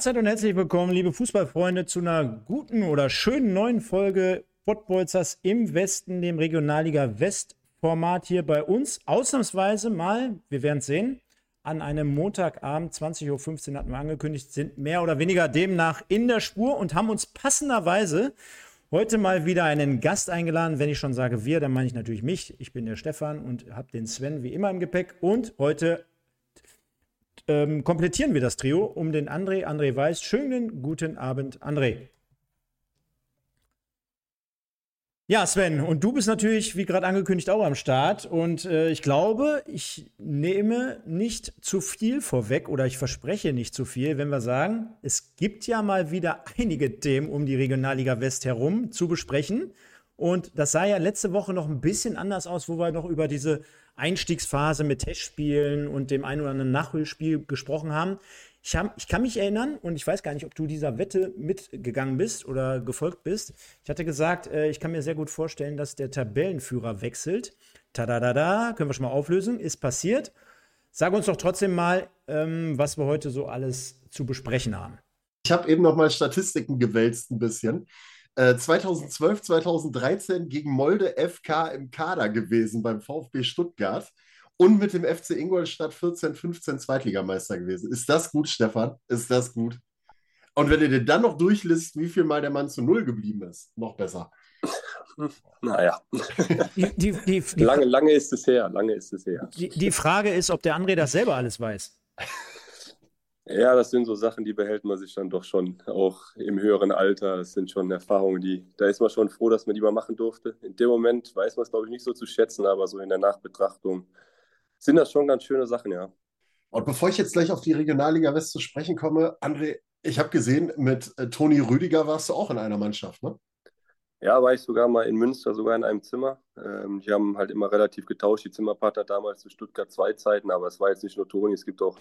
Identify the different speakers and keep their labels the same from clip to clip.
Speaker 1: Mahlzeit und herzlich willkommen, liebe Fußballfreunde, zu einer guten oder schönen neuen Folge Pottbolzers im Westen, dem Regionalliga West Format hier bei uns. Ausnahmsweise mal, wir werden es sehen, an einem Montagabend, 20.15 Uhr hatten wir angekündigt, sind mehr oder weniger demnach in der Spur und haben uns passenderweise heute mal wieder einen Gast eingeladen. Wenn ich schon sage wir, dann meine ich natürlich mich. Ich bin der Stefan und habe den Sven wie immer im Gepäck. Und heute ähm, komplettieren wir das Trio um den André. André Weiß. Schönen guten Abend, André. Ja, Sven, und du bist natürlich, wie gerade angekündigt, auch am Start. Und äh, ich glaube, ich nehme nicht zu viel vorweg oder ich verspreche nicht zu viel, wenn wir sagen, es gibt ja mal wieder einige Themen um die Regionalliga West herum zu besprechen. Und das sah ja letzte Woche noch ein bisschen anders aus, wo wir noch über diese Einstiegsphase mit Testspielen und dem ein oder anderen Nachholspiel gesprochen haben. Ich, hab, ich, kann mich erinnern, und ich weiß gar nicht, ob du dieser Wette mitgegangen bist oder gefolgt bist. Ich hatte gesagt, äh, ich kann mir sehr gut vorstellen, dass der Tabellenführer wechselt. Tadadada, können wir schon mal auflösen, ist passiert. Sag uns doch trotzdem mal, ähm, was wir heute so alles zu besprechen haben.
Speaker 2: Ich habe eben noch mal Statistiken gewälzt ein bisschen. 2012, äh, 2013 gegen Molde FK im Kader gewesen beim VfB Stuttgart und mit dem FC Ingolstadt 14, 15 Zweitligameister gewesen. Ist das gut, Stefan? Ist das gut? Und wenn ihr dir dann noch durchlisst, wie viel Mal der Mann zu Null geblieben ist, noch besser.
Speaker 3: Naja. Die, die, die, lange, lange ist es her, lange ist es her.
Speaker 1: Die, Frage ist, ob der André das selber alles weiß.
Speaker 3: Ja, das sind so Sachen, die behält man sich dann doch schon, auch im höheren Alter. Das sind schon Erfahrungen, die, da ist man schon froh, dass man die mal machen durfte. In dem Moment weiß man es, glaube ich, nicht so zu schätzen, aber so in der Nachbetrachtung sind das schon ganz schöne Sachen, ja.
Speaker 2: Und bevor ich jetzt gleich auf die Regionalliga West zu sprechen komme, André, ich habe gesehen, mit äh, Toni Rüdiger warst du auch in einer Mannschaft, ne?
Speaker 3: Ja, war ich sogar mal in Münster, sogar in einem Zimmer. Ähm, die haben halt immer relativ getauscht, die Zimmerpartner damals zu Stuttgart 2 Zeiten, aber es war jetzt nicht nur Toni, es gibt auch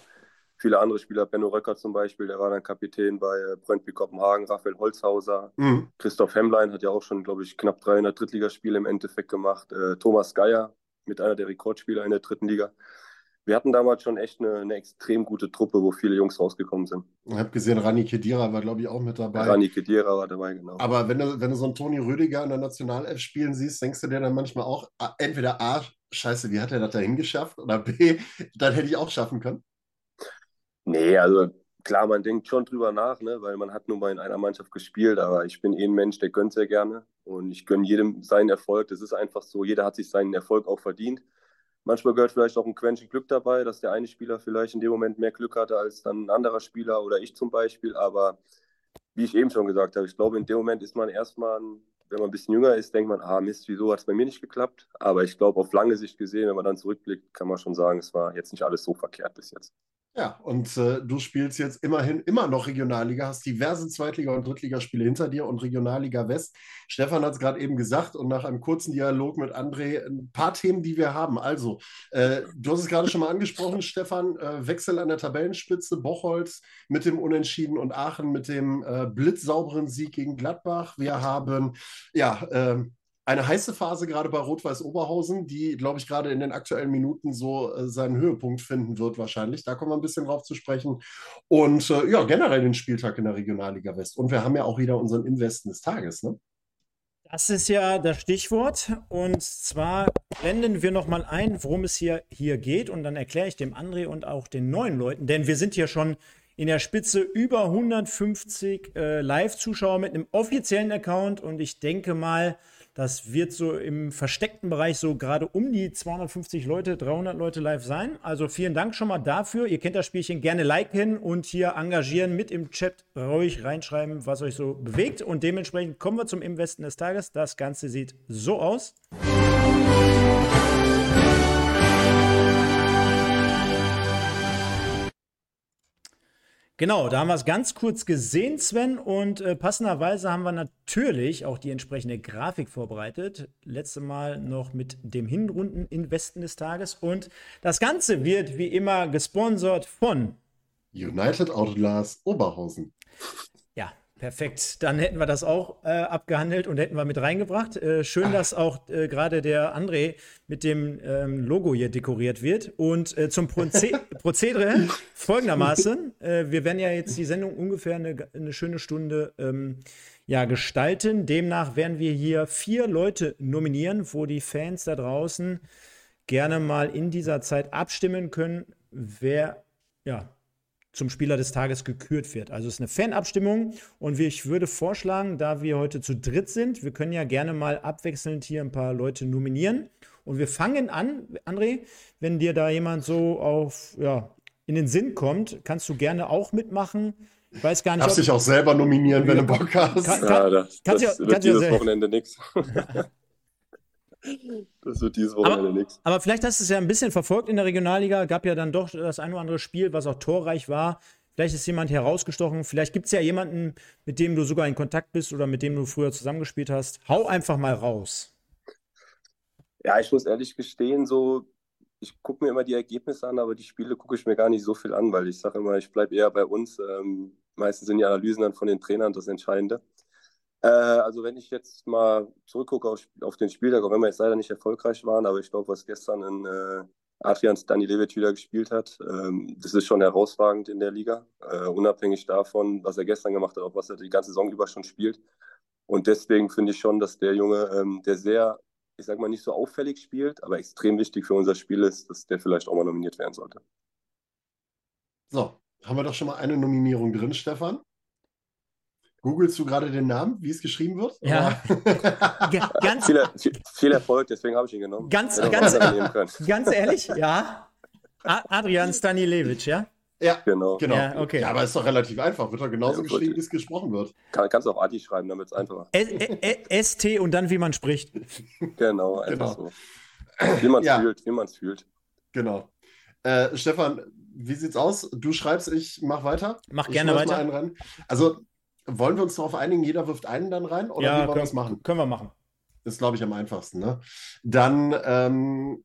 Speaker 3: viele andere Spieler, Benno Röcker zum Beispiel, der war dann Kapitän bei äh, Brøndby Kopenhagen, Raphael Holzhauser, mhm. Christoph Hemmlein hat ja auch schon, glaube ich, knapp 300 Drittligaspiele im Endeffekt gemacht, äh, Thomas Geier mit einer der Rekordspieler in der dritten Liga. Wir hatten damals schon echt eine, eine extrem gute Truppe, wo viele Jungs rausgekommen sind.
Speaker 2: Ich habe gesehen, Rani Kedira war, glaube ich, auch mit dabei.
Speaker 3: Rani Kedira war dabei, genau.
Speaker 2: Aber wenn du, wenn du so einen Toni Rüdiger in der Nationalelf spielen siehst, denkst du dir dann manchmal auch, entweder A, scheiße, wie hat er das dahin geschafft? Oder B, dann hätte ich auch schaffen können?
Speaker 3: Nee, also klar, man denkt schon drüber nach, ne? weil man hat nur mal in einer Mannschaft gespielt, aber ich bin eh ein Mensch, der gönnt sehr gerne und ich gönne jedem seinen Erfolg. Das ist einfach so, jeder hat sich seinen Erfolg auch verdient. Manchmal gehört vielleicht auch ein Quäntchen Glück dabei, dass der eine Spieler vielleicht in dem Moment mehr Glück hatte als dann ein anderer Spieler oder ich zum Beispiel. Aber wie ich eben schon gesagt habe, ich glaube, in dem Moment ist man erstmal, wenn man ein bisschen jünger ist, denkt man, ah Mist, wieso hat es bei mir nicht geklappt? Aber ich glaube, auf lange Sicht gesehen, wenn man dann zurückblickt, kann man schon sagen, es war jetzt nicht alles so verkehrt bis jetzt.
Speaker 2: Ja, und äh, du spielst jetzt immerhin immer noch Regionalliga, hast diverse Zweitliga- und Drittligaspiele hinter dir und Regionalliga West. Stefan hat es gerade eben gesagt und nach einem kurzen Dialog mit André ein paar Themen, die wir haben. Also, äh, du hast es gerade schon mal angesprochen, Stefan, äh, Wechsel an der Tabellenspitze, Bochholz mit dem Unentschieden und Aachen mit dem äh, blitzsauberen Sieg gegen Gladbach. Wir haben, ja, ähm, eine heiße Phase gerade bei Rot-Weiß Oberhausen, die, glaube ich, gerade in den aktuellen Minuten so äh, seinen Höhepunkt finden wird wahrscheinlich. Da kommen wir ein bisschen drauf zu sprechen. Und äh, ja, generell den Spieltag in der Regionalliga West. Und wir haben ja auch wieder unseren Investen des Tages, ne?
Speaker 1: Das ist ja das Stichwort. Und zwar blenden wir nochmal ein, worum es hier, hier geht. Und dann erkläre ich dem André und auch den neuen Leuten, denn wir sind hier schon in der Spitze über 150 äh, Live-Zuschauer mit einem offiziellen Account. Und ich denke mal, das wird so im versteckten Bereich so gerade um die 250 Leute, 300 Leute live sein. Also vielen Dank schon mal dafür. Ihr kennt das Spielchen gerne liken und hier engagieren, mit im Chat ruhig reinschreiben, was euch so bewegt. Und dementsprechend kommen wir zum Investen des Tages. Das Ganze sieht so aus. Genau, da haben wir es ganz kurz gesehen, Sven. Und äh, passenderweise haben wir natürlich auch die entsprechende Grafik vorbereitet. Letzte Mal noch mit dem Hinrunden-Investen des Tages. Und das Ganze wird wie immer gesponsert von
Speaker 2: United Autoglas Oberhausen.
Speaker 1: Perfekt, dann hätten wir das auch äh, abgehandelt und hätten wir mit reingebracht. Äh, schön, dass auch äh, gerade der André mit dem ähm, Logo hier dekoriert wird. Und äh, zum Proze Prozedere folgendermaßen: äh, Wir werden ja jetzt die Sendung ungefähr eine, eine schöne Stunde ähm, ja, gestalten. Demnach werden wir hier vier Leute nominieren, wo die Fans da draußen gerne mal in dieser Zeit abstimmen können, wer ja, zum Spieler des Tages gekürt wird. Also es ist eine Fanabstimmung und ich würde vorschlagen, da wir heute zu dritt sind, wir können ja gerne mal abwechselnd hier ein paar Leute nominieren. Und wir fangen an, André, wenn dir da jemand so auf, ja, in den Sinn kommt, kannst du gerne auch mitmachen. Ich weiß gar nicht.
Speaker 2: Darfst dich auch selber nominieren, wenn du Bock hast.
Speaker 3: Kann, kann, ja, das, das ja, wird dieses Wochenende nichts. Das wird dieses Wochenende nichts.
Speaker 1: Aber vielleicht hast du es ja ein bisschen verfolgt in der Regionalliga. Gab ja dann doch das ein oder andere Spiel, was auch torreich war. Vielleicht ist jemand herausgestochen. Vielleicht gibt es ja jemanden, mit dem du sogar in Kontakt bist oder mit dem du früher zusammengespielt hast. Hau einfach mal raus.
Speaker 3: Ja, ich muss ehrlich gestehen, so, ich gucke mir immer die Ergebnisse an, aber die Spiele gucke ich mir gar nicht so viel an, weil ich sage immer, ich bleibe eher bei uns. Ähm, meistens sind die Analysen dann von den Trainern das Entscheidende. Äh, also wenn ich jetzt mal zurückgucke auf, auf, den Spieltag, auch wenn wir jetzt leider nicht erfolgreich waren, aber ich glaube, was gestern in äh, Adrian Stanilevic wieder gespielt hat, ähm, das ist schon herausragend in der Liga, äh, unabhängig davon, was er gestern gemacht hat, auch was er die ganze Saison über schon spielt. Und deswegen finde ich schon, dass der Junge, ähm, der sehr, ich sag mal, nicht so auffällig spielt, aber extrem wichtig für unser Spiel ist, dass der vielleicht auch mal nominiert werden sollte.
Speaker 2: So, haben wir doch schon mal eine Nominierung drin, Stefan? Googlest du gerade den Namen, wie es geschrieben wird?
Speaker 1: Ja.
Speaker 3: ganz, viel, viel, Erfolg, deswegen habe ich ihn genommen.
Speaker 1: Ganz, ganz, ganz ehrlich, ja. Adrian Stanilevic, ja?
Speaker 2: Ja, genau. genau. Ja, okay. ja, aber ist doch relativ einfach. Wird doch genauso ja, geschrieben, wie es gesprochen wird.
Speaker 3: Kann, kannst du auch Adi schreiben, damit es einfacher
Speaker 1: ST und dann, wie man spricht.
Speaker 3: Genau, einfach genau. so. Wie man es ja. fühlt, wie man es fühlt.
Speaker 2: Genau. Äh, Stefan, wie sieht's aus? Du schreibst, ich mach weiter.
Speaker 1: Mach gerne weiter.
Speaker 2: Also wollen wir uns darauf einigen, jeder wirft einen dann rein? Oder
Speaker 1: ja, wie wollen wir das machen? Können wir machen.
Speaker 2: Das ist, glaube ich, am einfachsten. Ne? Dann ähm,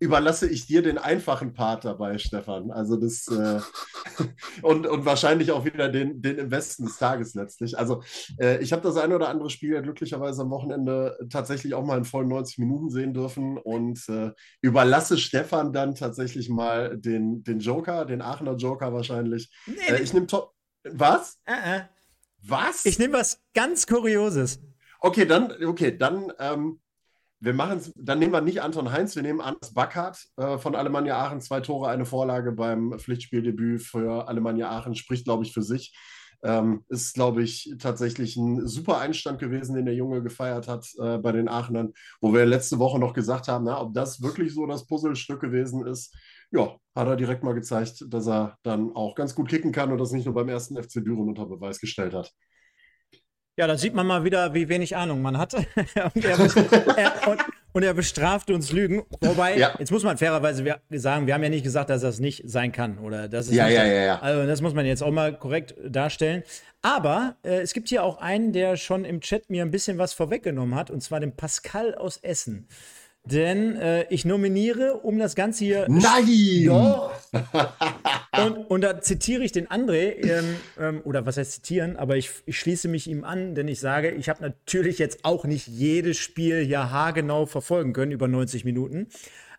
Speaker 2: überlasse ich dir den einfachen Part dabei, Stefan. Also das äh, und, und wahrscheinlich auch wieder den, den im Westen des Tages letztlich. Also äh, ich habe das eine oder andere Spiel ja glücklicherweise am Wochenende tatsächlich auch mal in vollen 90 Minuten sehen dürfen und äh, überlasse Stefan dann tatsächlich mal den, den Joker, den Aachener Joker wahrscheinlich. Nee, äh, ich nehme Top. Was?
Speaker 1: Uh -uh.
Speaker 2: Was?
Speaker 1: Ich nehme was ganz Kurioses.
Speaker 2: Okay, dann, okay, dann, ähm, wir machen dann nehmen wir nicht Anton Heinz, wir nehmen Anders Backhardt äh, von Alemannia Aachen, zwei Tore, eine Vorlage beim Pflichtspieldebüt für Alemannia Aachen, spricht, glaube ich, für sich. Ähm, ist, glaube ich, tatsächlich ein super Einstand gewesen, den der Junge gefeiert hat äh, bei den Aachenern, wo wir letzte Woche noch gesagt haben, na, ob das wirklich so das Puzzlestück gewesen ist. Ja, hat er direkt mal gezeigt, dass er dann auch ganz gut kicken kann und das nicht nur beim ersten FC Düren unter Beweis gestellt hat.
Speaker 1: Ja, da sieht man mal wieder, wie wenig Ahnung man hat. und, er, er, und, und, er, bestraft uns Lügen. Wobei, ja. jetzt muss man fairerweise sagen, wir haben ja nicht gesagt, dass das nicht sein kann. Oder dass es
Speaker 2: ja,
Speaker 1: ja,
Speaker 2: ja, ja.
Speaker 1: Also das muss man jetzt auch mal korrekt darstellen. Aber äh, es gibt hier auch einen, der schon im Chat mir ein bisschen was vorweggenommen hat, und zwar den Pascal aus Essen. Denn äh, ich nominiere, um das Ganze hier.
Speaker 2: Nein!
Speaker 1: Doch! und, und da zitiere ich den André, ähm, ähm, oder was heißt zitieren, aber ich, ich schließe mich ihm an, denn ich sage, ich habe natürlich jetzt auch nicht jedes Spiel ja haargenau verfolgen können über 90 Minuten.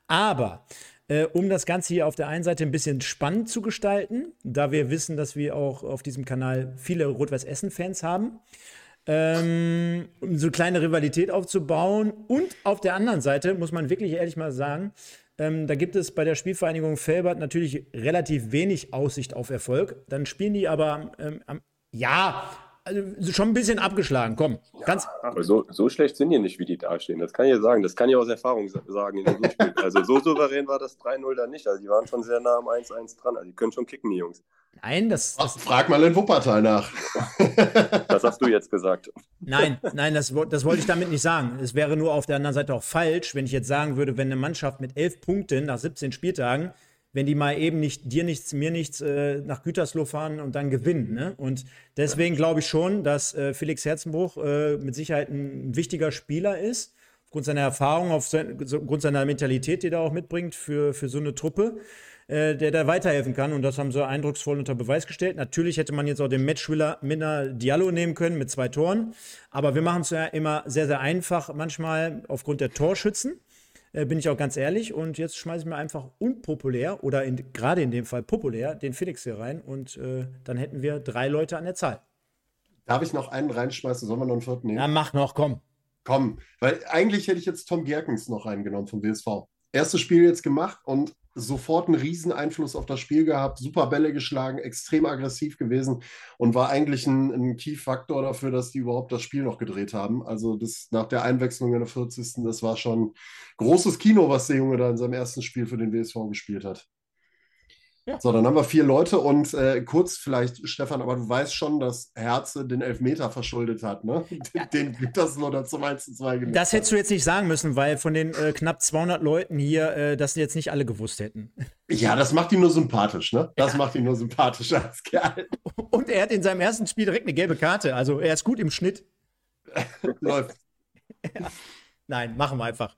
Speaker 1: Aber äh, um das Ganze hier auf der einen Seite ein bisschen spannend zu gestalten, da wir wissen, dass wir auch auf diesem Kanal viele Rot-Weiß-Essen-Fans haben, ähm, um so eine kleine Rivalität aufzubauen. Und auf der anderen Seite muss man wirklich ehrlich mal sagen, ähm, da gibt es bei der Spielvereinigung Felbert natürlich relativ wenig Aussicht auf Erfolg. Dann spielen die aber, ähm, ja, also schon ein bisschen abgeschlagen, komm.
Speaker 3: Ja, ganz aber so, so schlecht sind die nicht, wie die dastehen. Das kann ich ja sagen. Das kann ich aus Erfahrung sagen in dem Spiel. Also so souverän war das 3-0 da nicht. Also die waren schon sehr nah am 1-1 dran. Also die können schon kicken, die Jungs.
Speaker 1: Nein, das, das
Speaker 2: Frag mal in Wuppertal nach.
Speaker 3: das hast du jetzt gesagt.
Speaker 1: Nein, nein, das, das wollte ich damit nicht sagen. Es wäre nur auf der anderen Seite auch falsch, wenn ich jetzt sagen würde, wenn eine Mannschaft mit elf Punkten nach 17 Spieltagen wenn die mal eben nicht dir nichts, mir nichts äh, nach Gütersloh fahren und dann gewinnen. Ne? Und deswegen glaube ich schon, dass äh, Felix Herzenbruch äh, mit Sicherheit ein wichtiger Spieler ist aufgrund seiner Erfahrung, aufgrund seiner Mentalität, die er auch mitbringt für, für so eine Truppe, äh, der da weiterhelfen kann. Und das haben sie eindrucksvoll unter Beweis gestellt. Natürlich hätte man jetzt auch den Matchwiller Minna Diallo nehmen können mit zwei Toren. Aber wir machen es ja immer sehr, sehr einfach, manchmal aufgrund der Torschützen. Äh, bin ich auch ganz ehrlich. Und jetzt schmeiße ich mir einfach unpopulär oder gerade in dem Fall populär den Felix hier rein. Und äh, dann hätten wir drei Leute an der Zahl.
Speaker 2: Darf ich noch einen reinschmeißen? Sollen wir noch einen vierten nehmen?
Speaker 1: Ja, mach noch, komm.
Speaker 2: Komm, weil eigentlich hätte ich jetzt Tom Gerkens noch reingenommen vom WSV. Erstes Spiel jetzt gemacht und sofort einen riesen Einfluss auf das Spiel gehabt, super Bälle geschlagen, extrem aggressiv gewesen und war eigentlich ein, ein Key-Faktor dafür, dass die überhaupt das Spiel noch gedreht haben. Also das nach der Einwechslung in der 40. Das war schon großes Kino, was der Junge da in seinem ersten Spiel für den WSV gespielt hat. Ja. So, dann haben wir vier Leute und äh, kurz vielleicht, Stefan, aber du weißt schon, dass Herze den Elfmeter verschuldet hat, ne? Ja. Den gibt das nur da zum 1 zu 2
Speaker 1: gemacht. Das hättest du jetzt nicht sagen müssen, weil von den äh, knapp 200 Leuten hier äh, das jetzt nicht alle gewusst hätten.
Speaker 2: Ja, das macht ihn nur sympathisch, ne? Das ja. macht ihn nur sympathischer als Kerl.
Speaker 1: Und er hat in seinem ersten Spiel direkt eine gelbe Karte, also er ist gut im Schnitt.
Speaker 2: Läuft.
Speaker 1: Nein, machen wir einfach.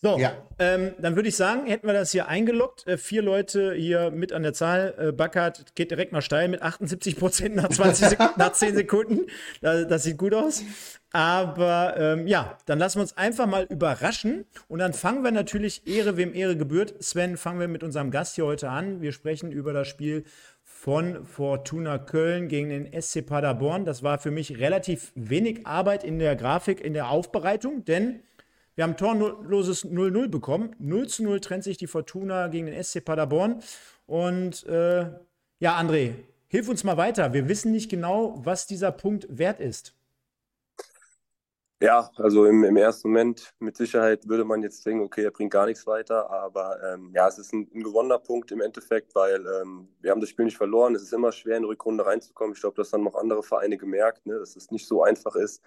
Speaker 1: So, ja. ähm, dann würde ich sagen, hätten wir das hier eingeloggt. Äh, vier Leute hier mit an der Zahl. Äh, Backert geht direkt mal steil mit 78 Prozent nach, 20 nach 10 Sekunden. Das, das, sieht gut aus. Aber ähm, ja, dann lassen wir uns einfach mal überraschen. Und dann fangen wir natürlich Ehre, wem Ehre gebührt. Sven, fangen wir mit unserem Gast hier heute an. Wir sprechen über das Spiel von Fortuna Köln gegen den SC Paderborn. Das war für mich relativ wenig Arbeit in der Grafik, in der Aufbereitung, denn wir haben torloses 0-0 bekommen. 0 zu 0 trennt sich die Fortuna gegen den SC Paderborn. Und äh, ja, André, hilf uns mal weiter. Wir wissen nicht genau, was dieser Punkt wert ist.
Speaker 3: Ja, also im, im ersten Moment mit Sicherheit würde man jetzt denken, okay, er bringt gar nichts weiter. Aber ähm, ja, es ist ein, ein, gewonnener Punkt im Endeffekt, weil ähm, wir haben das Spiel nicht verloren. Es ist immer schwer, in die Rückrunde reinzukommen. Ich glaube, das haben auch andere Vereine gemerkt, ne, dass es nicht so einfach ist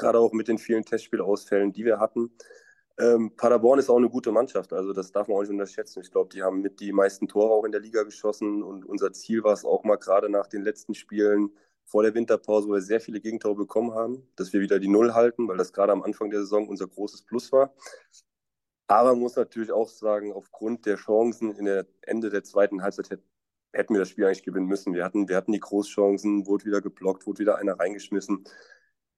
Speaker 3: gerade auch mit den vielen Testspielausfällen, die wir hatten. Ähm, Paderborn ist auch eine gute Mannschaft, also das darf man auch nicht unterschätzen. Ich glaube, die haben mit die meisten Tore auch in der Liga geschossen und unser Ziel war es auch mal gerade nach den letzten Spielen vor der Winterpause, wo wir sehr viele Gegentore bekommen haben, dass wir wieder die Null halten, weil das gerade am Anfang der Saison unser großes Plus war. Aber man muss natürlich auch sagen, aufgrund der Chancen in der Ende der zweiten Halbzeit hätten wir das Spiel eigentlich gewinnen müssen. Wir hatten, wir hatten die Großchancen, wurde wieder geblockt, wurde wieder einer reingeschmissen.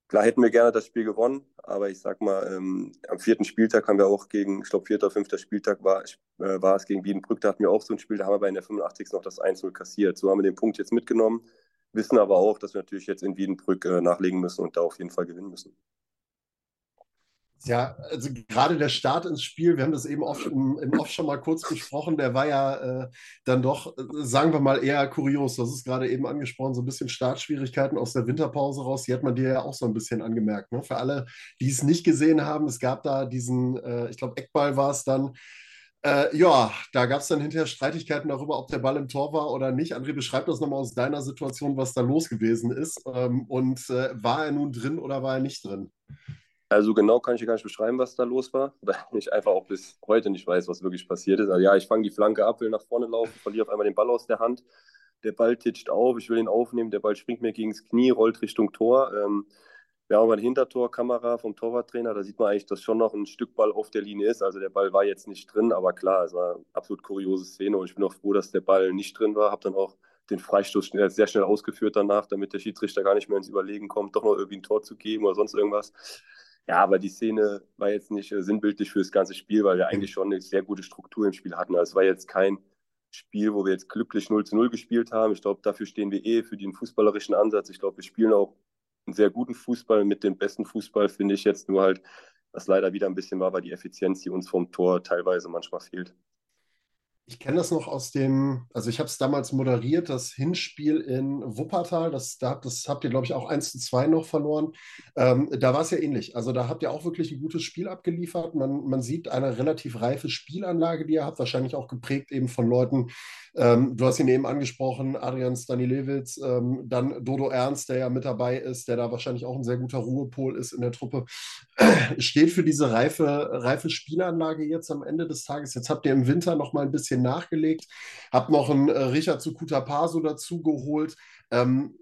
Speaker 3: Klar hätten wir gerne das Spiel gewonnen, aber ich sag mal, ähm, am vierten Spieltag haben wir auch gegen, ich glaube, vierter, fünfter Spieltag war, äh, war es gegen Wiedenbrück, da hatten wir auch so ein Spiel, da haben wir bei der 85. noch das 1-0 kassiert. So haben wir den Punkt jetzt mitgenommen, wissen aber auch, dass wir natürlich jetzt in Wiedenbrück äh, nachlegen müssen und da auf jeden Fall gewinnen müssen.
Speaker 2: Ja, also gerade der Start ins Spiel, wir haben das eben oft im, im Off schon mal kurz besprochen, der war ja äh, dann doch, äh, sagen wir mal, eher kurios. Das ist gerade eben angesprochen, so ein bisschen Startschwierigkeiten aus der Winterpause raus. Die hat man dir ja auch so ein bisschen angemerkt. Ne? Für alle, die es nicht gesehen haben, es gab da diesen, äh, ich glaube, Eckball war es dann. Äh, ja, da gab es dann hinterher Streitigkeiten darüber, ob der Ball im Tor war oder nicht. André, beschreib das nochmal aus deiner Situation, was da los gewesen ist. Ähm, und äh, war er nun drin oder war er nicht drin?
Speaker 3: Also genau kann ich gar nicht beschreiben, was da los war, weil ich einfach auch bis heute nicht weiß, was wirklich passiert ist. Also ja, ich fange die Flanke ab, will nach vorne laufen, verliere auf einmal den Ball aus der Hand. Der Ball titscht auf, ich will ihn aufnehmen, der Ball springt mir gegen das Knie, rollt Richtung Tor. Ähm, wir haben aber eine Hintertorkamera vom Torwarttrainer, da sieht man eigentlich, dass schon noch ein Stück Ball auf der Linie ist. Also der Ball war jetzt nicht drin, aber klar, es war eine absolut kuriose Szene und ich bin auch froh, dass der Ball nicht drin war. Habe dann auch den Freistoß sehr schnell ausgeführt danach, damit der Schiedsrichter gar nicht mehr ins Überlegen kommt, doch noch irgendwie ein Tor zu geben oder sonst irgendwas. Ja, aber die Szene war jetzt nicht äh, sinnbildlich für das ganze Spiel, weil wir eigentlich schon eine sehr gute Struktur im Spiel hatten. Also es war jetzt kein Spiel, wo wir jetzt glücklich 0 zu 0 gespielt haben. Ich glaube, dafür stehen wir eh für den fußballerischen Ansatz. Ich glaube, wir spielen auch sehr guten Fußball mit dem besten Fußball, finde ich jetzt nur halt, was leider wieder ein bisschen war, war die Effizienz, die uns vom Tor teilweise manchmal fehlt.
Speaker 2: Ich kenne das noch aus dem, also ich habe es damals moderiert, das Hinspiel in Wuppertal. Das, da, das habt ihr, glaube ich, auch 1 zu 2 noch verloren. Ähm, da war es ja ähnlich. Also da habt ihr auch wirklich ein gutes Spiel abgeliefert. Man, man sieht eine relativ reife Spielanlage, die ihr habt, wahrscheinlich auch geprägt eben von Leuten. Ähm, du hast ihn eben angesprochen, Adrian Stanilewitz, ähm, dann Dodo Ernst, der ja mit dabei ist, der da wahrscheinlich auch ein sehr guter Ruhepol ist in der Truppe. Steht für diese reife, reife Spielanlage jetzt am Ende des Tages. Jetzt habt ihr im Winter noch mal ein bisschen nachgelegt, habt noch einen äh, Richard Paso dazu geholt. Ähm,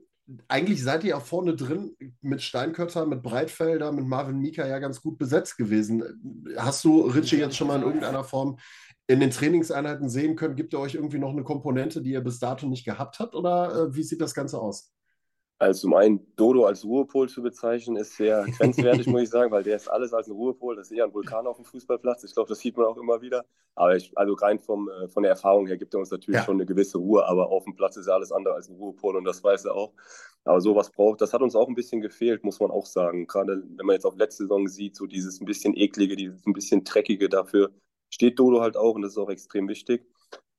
Speaker 2: eigentlich seid ihr ja vorne drin mit Steinkötter, mit Breitfelder, mit Marvin Mika ja ganz gut besetzt gewesen. Hast du Richie jetzt schon mal in irgendeiner Form in den Trainingseinheiten sehen können? Gibt er euch irgendwie noch eine Komponente, die ihr bis dato nicht gehabt habt? Oder äh, wie sieht das Ganze aus?
Speaker 3: Also zum einen Dodo als Ruhepol zu bezeichnen, ist sehr grenzwertig, muss ich sagen, weil der ist alles als ein Ruhepol. Das ist eher ein Vulkan auf dem Fußballplatz. Ich glaube, das sieht man auch immer wieder. Aber ich, also rein vom, äh, von der Erfahrung her gibt er uns natürlich ja. schon eine gewisse Ruhe, aber auf dem Platz ist ja alles andere als ein Ruhepol und das weiß er auch. Aber sowas braucht, das hat uns auch ein bisschen gefehlt, muss man auch sagen. Gerade wenn man jetzt auf letzte Saison sieht, so dieses ein bisschen eklige, dieses ein bisschen dreckige, dafür steht Dodo halt auch und das ist auch extrem wichtig.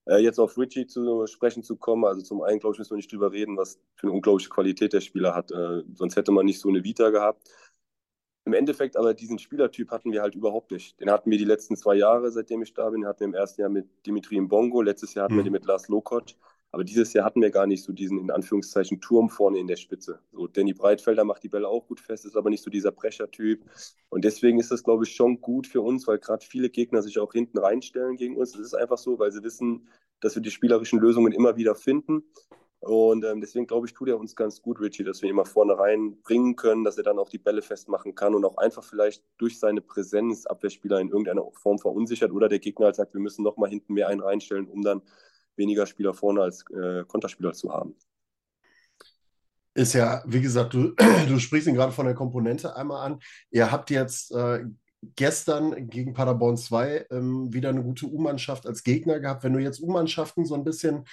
Speaker 3: Äh, jetzt auf Richie zu sprechen zu kommen, also zum einen, glaube ich, müssen wir nicht drüber reden, was für eine unglaubliche Qualität der Spieler hat. Äh, sonst hätte man nicht so eine Vita gehabt. Im Endeffekt aber diesen Spielertyp hatten wir halt überhaupt nicht. Den hatten wir die letzten zwei Jahre, seitdem ich da bin. Den hatten wir im ersten Jahr mit Dimitri Mbongo, letztes Jahr hatten mhm. wir den mit Lars Lokoc. Aber dieses Jahr hatten wir gar nicht so diesen, in Anführungszeichen, Turm vorne in der Spitze. So, Danny Breitfelder macht die Bälle auch gut fest, ist aber nicht so dieser Brechertyp. Und deswegen ist das, glaube ich, schon gut für uns, weil gerade viele Gegner sich auch hinten reinstellen gegen uns. Das ist einfach so, weil sie wissen, dass wir die spielerischen Lösungen immer wieder finden. Und ähm, deswegen glaube ich, tut er uns ganz gut, Richie, dass wir ihn mal vorne reinbringen können, dass er dann auch die Bälle festmachen kann und auch einfach vielleicht durch seine Präsenz Abwehrspieler in irgendeiner Form verunsichert oder der Gegner halt sagt, wir müssen noch mal hinten mehr einen reinstellen, um dann weniger Spieler vorne als äh, Konterspieler zu haben.
Speaker 2: Ist ja, wie gesagt, du, du sprichst ihn gerade von der Komponente einmal an. Ihr habt jetzt äh, gestern gegen Paderborn 2 ähm, wieder eine gute U-Mannschaft als Gegner gehabt. Wenn du jetzt U-Mannschaften so ein bisschen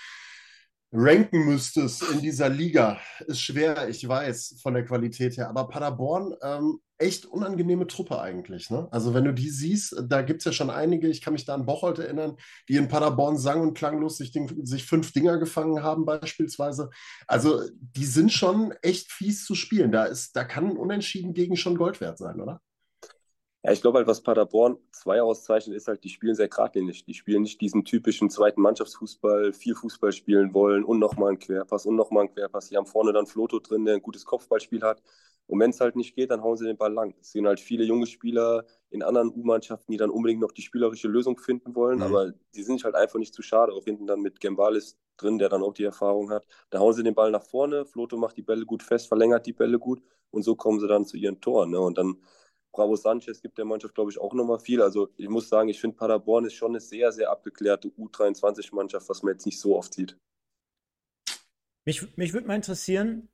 Speaker 2: ranken müsstest in dieser Liga, ist schwer, ich weiß, von der Qualität her. Aber Paderborn, ähm, echt unangenehme Truppe eigentlich. Ne? Also wenn du die siehst, da gibt es ja schon einige, ich kann mich da an Bocholt erinnern, die in Paderborn sang- und klanglos sich, sich fünf Dinger gefangen haben beispielsweise. Also die sind schon echt fies zu spielen. Da, ist, da kann ein Unentschieden gegen schon Gold wert sein, oder?
Speaker 3: Ja, ich glaube halt, was Paderborn zwei auszeichnet, ist halt, die spielen sehr geradlinig. Die spielen nicht diesen typischen zweiten Mannschaftsfußball, viel Fußball spielen wollen und nochmal einen Querpass und nochmal einen Querpass. Die haben vorne dann Floto drin, der ein gutes Kopfballspiel hat. Und wenn es halt nicht geht, dann hauen sie den Ball lang. Es sind halt viele junge Spieler in anderen U-Mannschaften, die dann unbedingt noch die spielerische Lösung finden wollen, mhm. aber die sind halt einfach nicht zu schade. Auch hinten dann mit Gembalis drin, der dann auch die Erfahrung hat. Da hauen sie den Ball nach vorne, Floto macht die Bälle gut fest, verlängert die Bälle gut und so kommen sie dann zu ihren Toren. Ne? Und dann Bravo Sanchez gibt der Mannschaft, glaube ich, auch nochmal viel. Also ich muss sagen, ich finde Paderborn ist schon eine sehr, sehr abgeklärte U23-Mannschaft, was man jetzt nicht so oft sieht.
Speaker 1: Mich, mich würde mal interessieren,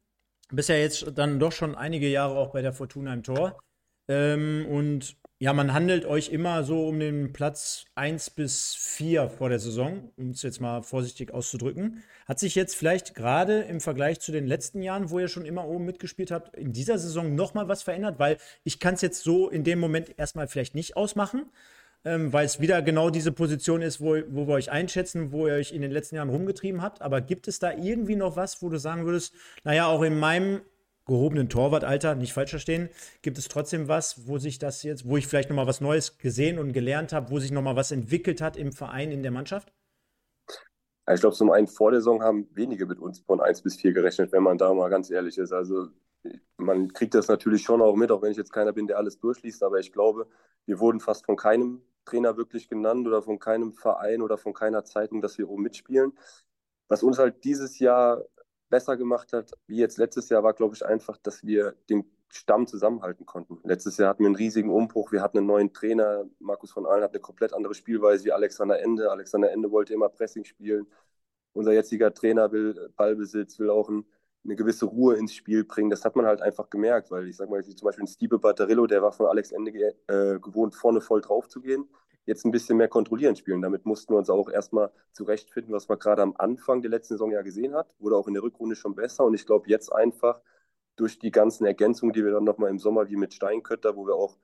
Speaker 1: bist ja jetzt dann doch schon einige Jahre auch bei der Fortuna im Tor. Ähm, und ja, man handelt euch immer so um den Platz 1 bis 4 vor der Saison, um es jetzt mal vorsichtig auszudrücken. Hat sich jetzt vielleicht gerade im Vergleich zu den letzten Jahren, wo ihr schon immer oben mitgespielt habt, in dieser Saison nochmal was verändert? Weil ich kann es jetzt so in dem Moment erstmal vielleicht nicht ausmachen, ähm, weil es wieder genau diese Position ist, wo, wo wir euch einschätzen, wo ihr euch in den letzten Jahren rumgetrieben habt. Aber gibt es da irgendwie noch was, wo du sagen würdest, naja, auch in meinem gehobenen Torwartalter, nicht falsch verstehen, gibt es trotzdem was, wo sich das jetzt, wo ich vielleicht nochmal was Neues gesehen und gelernt habe, wo sich nochmal was entwickelt hat im Verein, in der Mannschaft?
Speaker 3: Ich glaube, zum einen vor der Saison haben wenige mit uns von 1 bis 4 gerechnet, wenn man da mal ganz ehrlich ist. Also man kriegt das natürlich schon auch mit, auch wenn ich jetzt keiner bin, der alles durchliest, aber ich glaube, wir wurden fast von keinem Trainer wirklich genannt oder von keinem Verein oder von keiner Zeitung, dass wir oben mitspielen. Was uns halt dieses Jahr besser gemacht hat, wie jetzt letztes Jahr, war, glaube ich, einfach, dass wir den Stamm zusammenhalten konnten. Letztes Jahr hatten wir einen riesigen Umbruch. Wir hatten einen neuen Trainer. Markus von Ahlen hat eine komplett andere Spielweise wie Alexander Ende. Alexander Ende wollte immer Pressing spielen. Unser jetziger Trainer will Ballbesitz, will auch ein, eine gewisse Ruhe ins Spiel bringen. Das hat man halt einfach gemerkt, weil ich sage mal, zum Beispiel ein Stiebe Batterillo, der war von Alex Ende äh, gewohnt, vorne voll drauf zu gehen jetzt ein bisschen mehr kontrollieren spielen. Damit mussten wir uns auch erstmal zurechtfinden, was man gerade am Anfang der letzten Saison ja gesehen hat. Wurde auch in der Rückrunde schon besser. Und ich glaube, jetzt einfach durch die ganzen Ergänzungen, die wir dann nochmal im Sommer wie mit Steinkötter, wo wir auch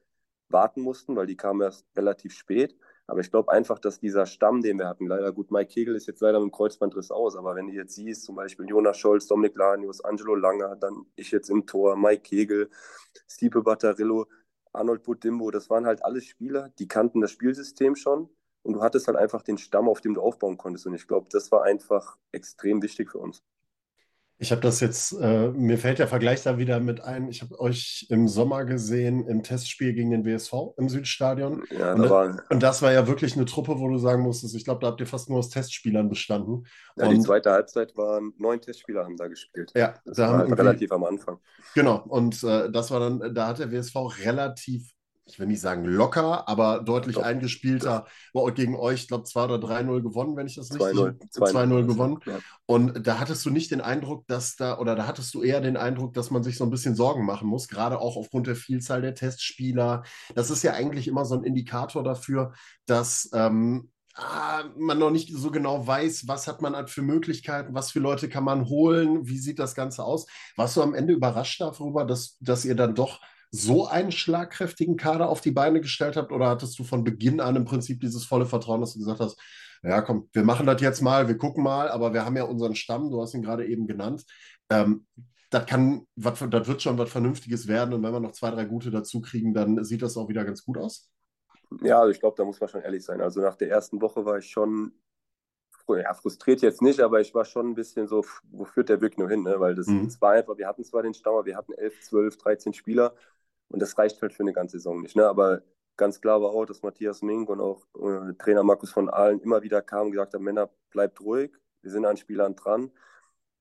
Speaker 3: warten mussten, weil die kamen erst relativ spät. Aber ich glaube einfach, dass dieser Stamm, den wir hatten, leider gut, Mike Kegel ist jetzt leider mit dem Kreuzbandriss aus, aber wenn du jetzt siehst, zum Beispiel Jonas Scholz, Dominik Lanius, Angelo Langer, dann ich jetzt im Tor, Mike Kegel, Stipe Batterillo, Arnold Budimbo, das waren halt alle Spieler, die kannten das Spielsystem schon und du hattest halt einfach den Stamm, auf dem du aufbauen konntest. Und ich glaube, das war einfach extrem wichtig für uns.
Speaker 2: Ich habe das jetzt, äh, mir fällt der Vergleich da wieder mit ein. Ich habe euch im Sommer gesehen im Testspiel gegen den WSV im Südstadion.
Speaker 3: Ja,
Speaker 2: und,
Speaker 3: da
Speaker 2: und das war ja wirklich eine Truppe, wo du sagen musstest, ich glaube, da habt ihr fast nur aus Testspielern bestanden.
Speaker 3: ja, die zweite Halbzeit waren neun Testspieler haben da gespielt.
Speaker 2: Ja,
Speaker 3: Das
Speaker 2: da
Speaker 3: war
Speaker 2: haben
Speaker 3: halt relativ am Anfang.
Speaker 2: Genau, und äh, das war dann, da hat der WSV relativ, ich will nicht sagen locker, aber deutlich
Speaker 3: Doch.
Speaker 2: eingespielter war gegen euch, ich glaube, 2 oder 3-0 gewonnen, wenn ich das richtig
Speaker 3: 2-0.
Speaker 2: 2-0 gewonnen.
Speaker 3: Ja.
Speaker 2: Und da hattest du nicht den Eindruck, dass da, oder da hattest du eher den Eindruck, dass man sich so ein bisschen Sorgen machen muss, gerade auch aufgrund der Vielzahl der Testspieler. Das ist ja eigentlich immer so ein Indikator dafür, dass ähm, ah, man noch nicht so genau weiß, was hat man für Möglichkeiten, was für Leute kann man holen, wie sieht das Ganze aus. Warst du am Ende überrascht darüber, dass, dass ihr dann doch so einen schlagkräftigen Kader auf die Beine gestellt habt? Oder hattest du von Beginn an im Prinzip dieses volle Vertrauen, dass du gesagt hast, ja, komm, wir machen das jetzt mal, wir gucken mal, aber wir haben ja unseren Stamm, du hast ihn gerade eben genannt. Ähm, das kann, das wird schon was Vernünftiges werden und wenn wir noch zwei, drei gute dazu kriegen, dann sieht das auch wieder ganz gut aus.
Speaker 3: Ja, also ich glaube, da muss man schon ehrlich sein. Also nach der ersten Woche war ich schon, ja, frustriert jetzt nicht, aber ich war schon ein bisschen so, wo führt der Weg nur hin? Ne? Weil das,
Speaker 2: Mhm.
Speaker 3: das war einfach, wir hatten zwar den Stamm, aber wir hatten 11, 12, 13 Spieler und das reicht halt für eine ganze Saison nicht. Ne? Aber ganz klar war auch, dass Matthias Mink und auch äh, Trainer Markus von Ahlen immer wieder kamen und gesagt haben, Männer, bleibt ruhig, wir sind an Spielern dran.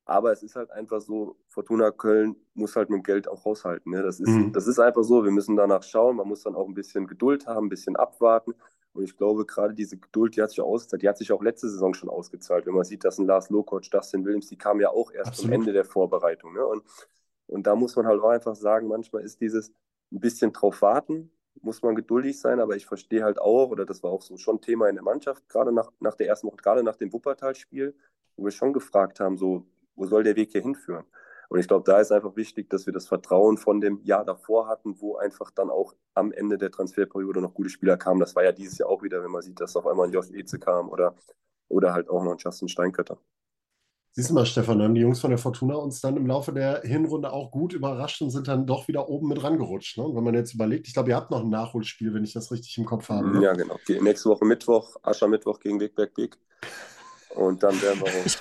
Speaker 3: Aber es ist halt einfach so, Fortuna Köln muss halt mit Geld auch haushalten. Ne? Das, ist,
Speaker 2: Mhm.
Speaker 3: das ist einfach so, wir müssen danach schauen, man muss dann auch ein bisschen Geduld haben, ein bisschen abwarten. Und ich glaube, gerade diese Geduld, die hat sich ausgezahlt, die hat sich auch letzte Saison schon ausgezahlt. Wenn man sieht, dass ein Lars Lokoc, Dustin Williams, die kamen ja auch erst
Speaker 2: Absolut.
Speaker 3: am Ende der Vorbereitung. Ne? Und, und da muss man halt auch einfach sagen, manchmal ist dieses ein bisschen drauf warten, muss man geduldig sein, aber ich verstehe halt auch, oder das war auch so schon Thema in der Mannschaft, gerade nach, nach der ersten Woche, gerade nach dem Wuppertal-Spiel, wo wir schon gefragt haben, so, wo soll der Weg hier hinführen? Und ich glaube, da ist einfach wichtig, dass wir das Vertrauen von dem Jahr davor hatten, wo einfach dann auch am Ende der Transferperiode noch gute Spieler kamen. Das war ja dieses Jahr auch wieder, wenn man sieht, dass auf einmal ein Josh Eze kam oder, oder halt auch noch ein Justin Steinkötter.
Speaker 2: Siehst du mal, Stefan, haben die Jungs von der Fortuna uns dann im Laufe der Hinrunde auch gut überrascht und sind dann doch wieder oben mit rangerutscht. Ne? Und wenn man jetzt überlegt, ich glaube, ihr habt noch ein Nachholspiel, wenn ich das richtig im Kopf habe. Ne?
Speaker 3: Ja, genau. Okay, nächste Woche Mittwoch, Aschermittwoch gegen Wegberg Big. Und dann werden wir auch.
Speaker 1: Ich,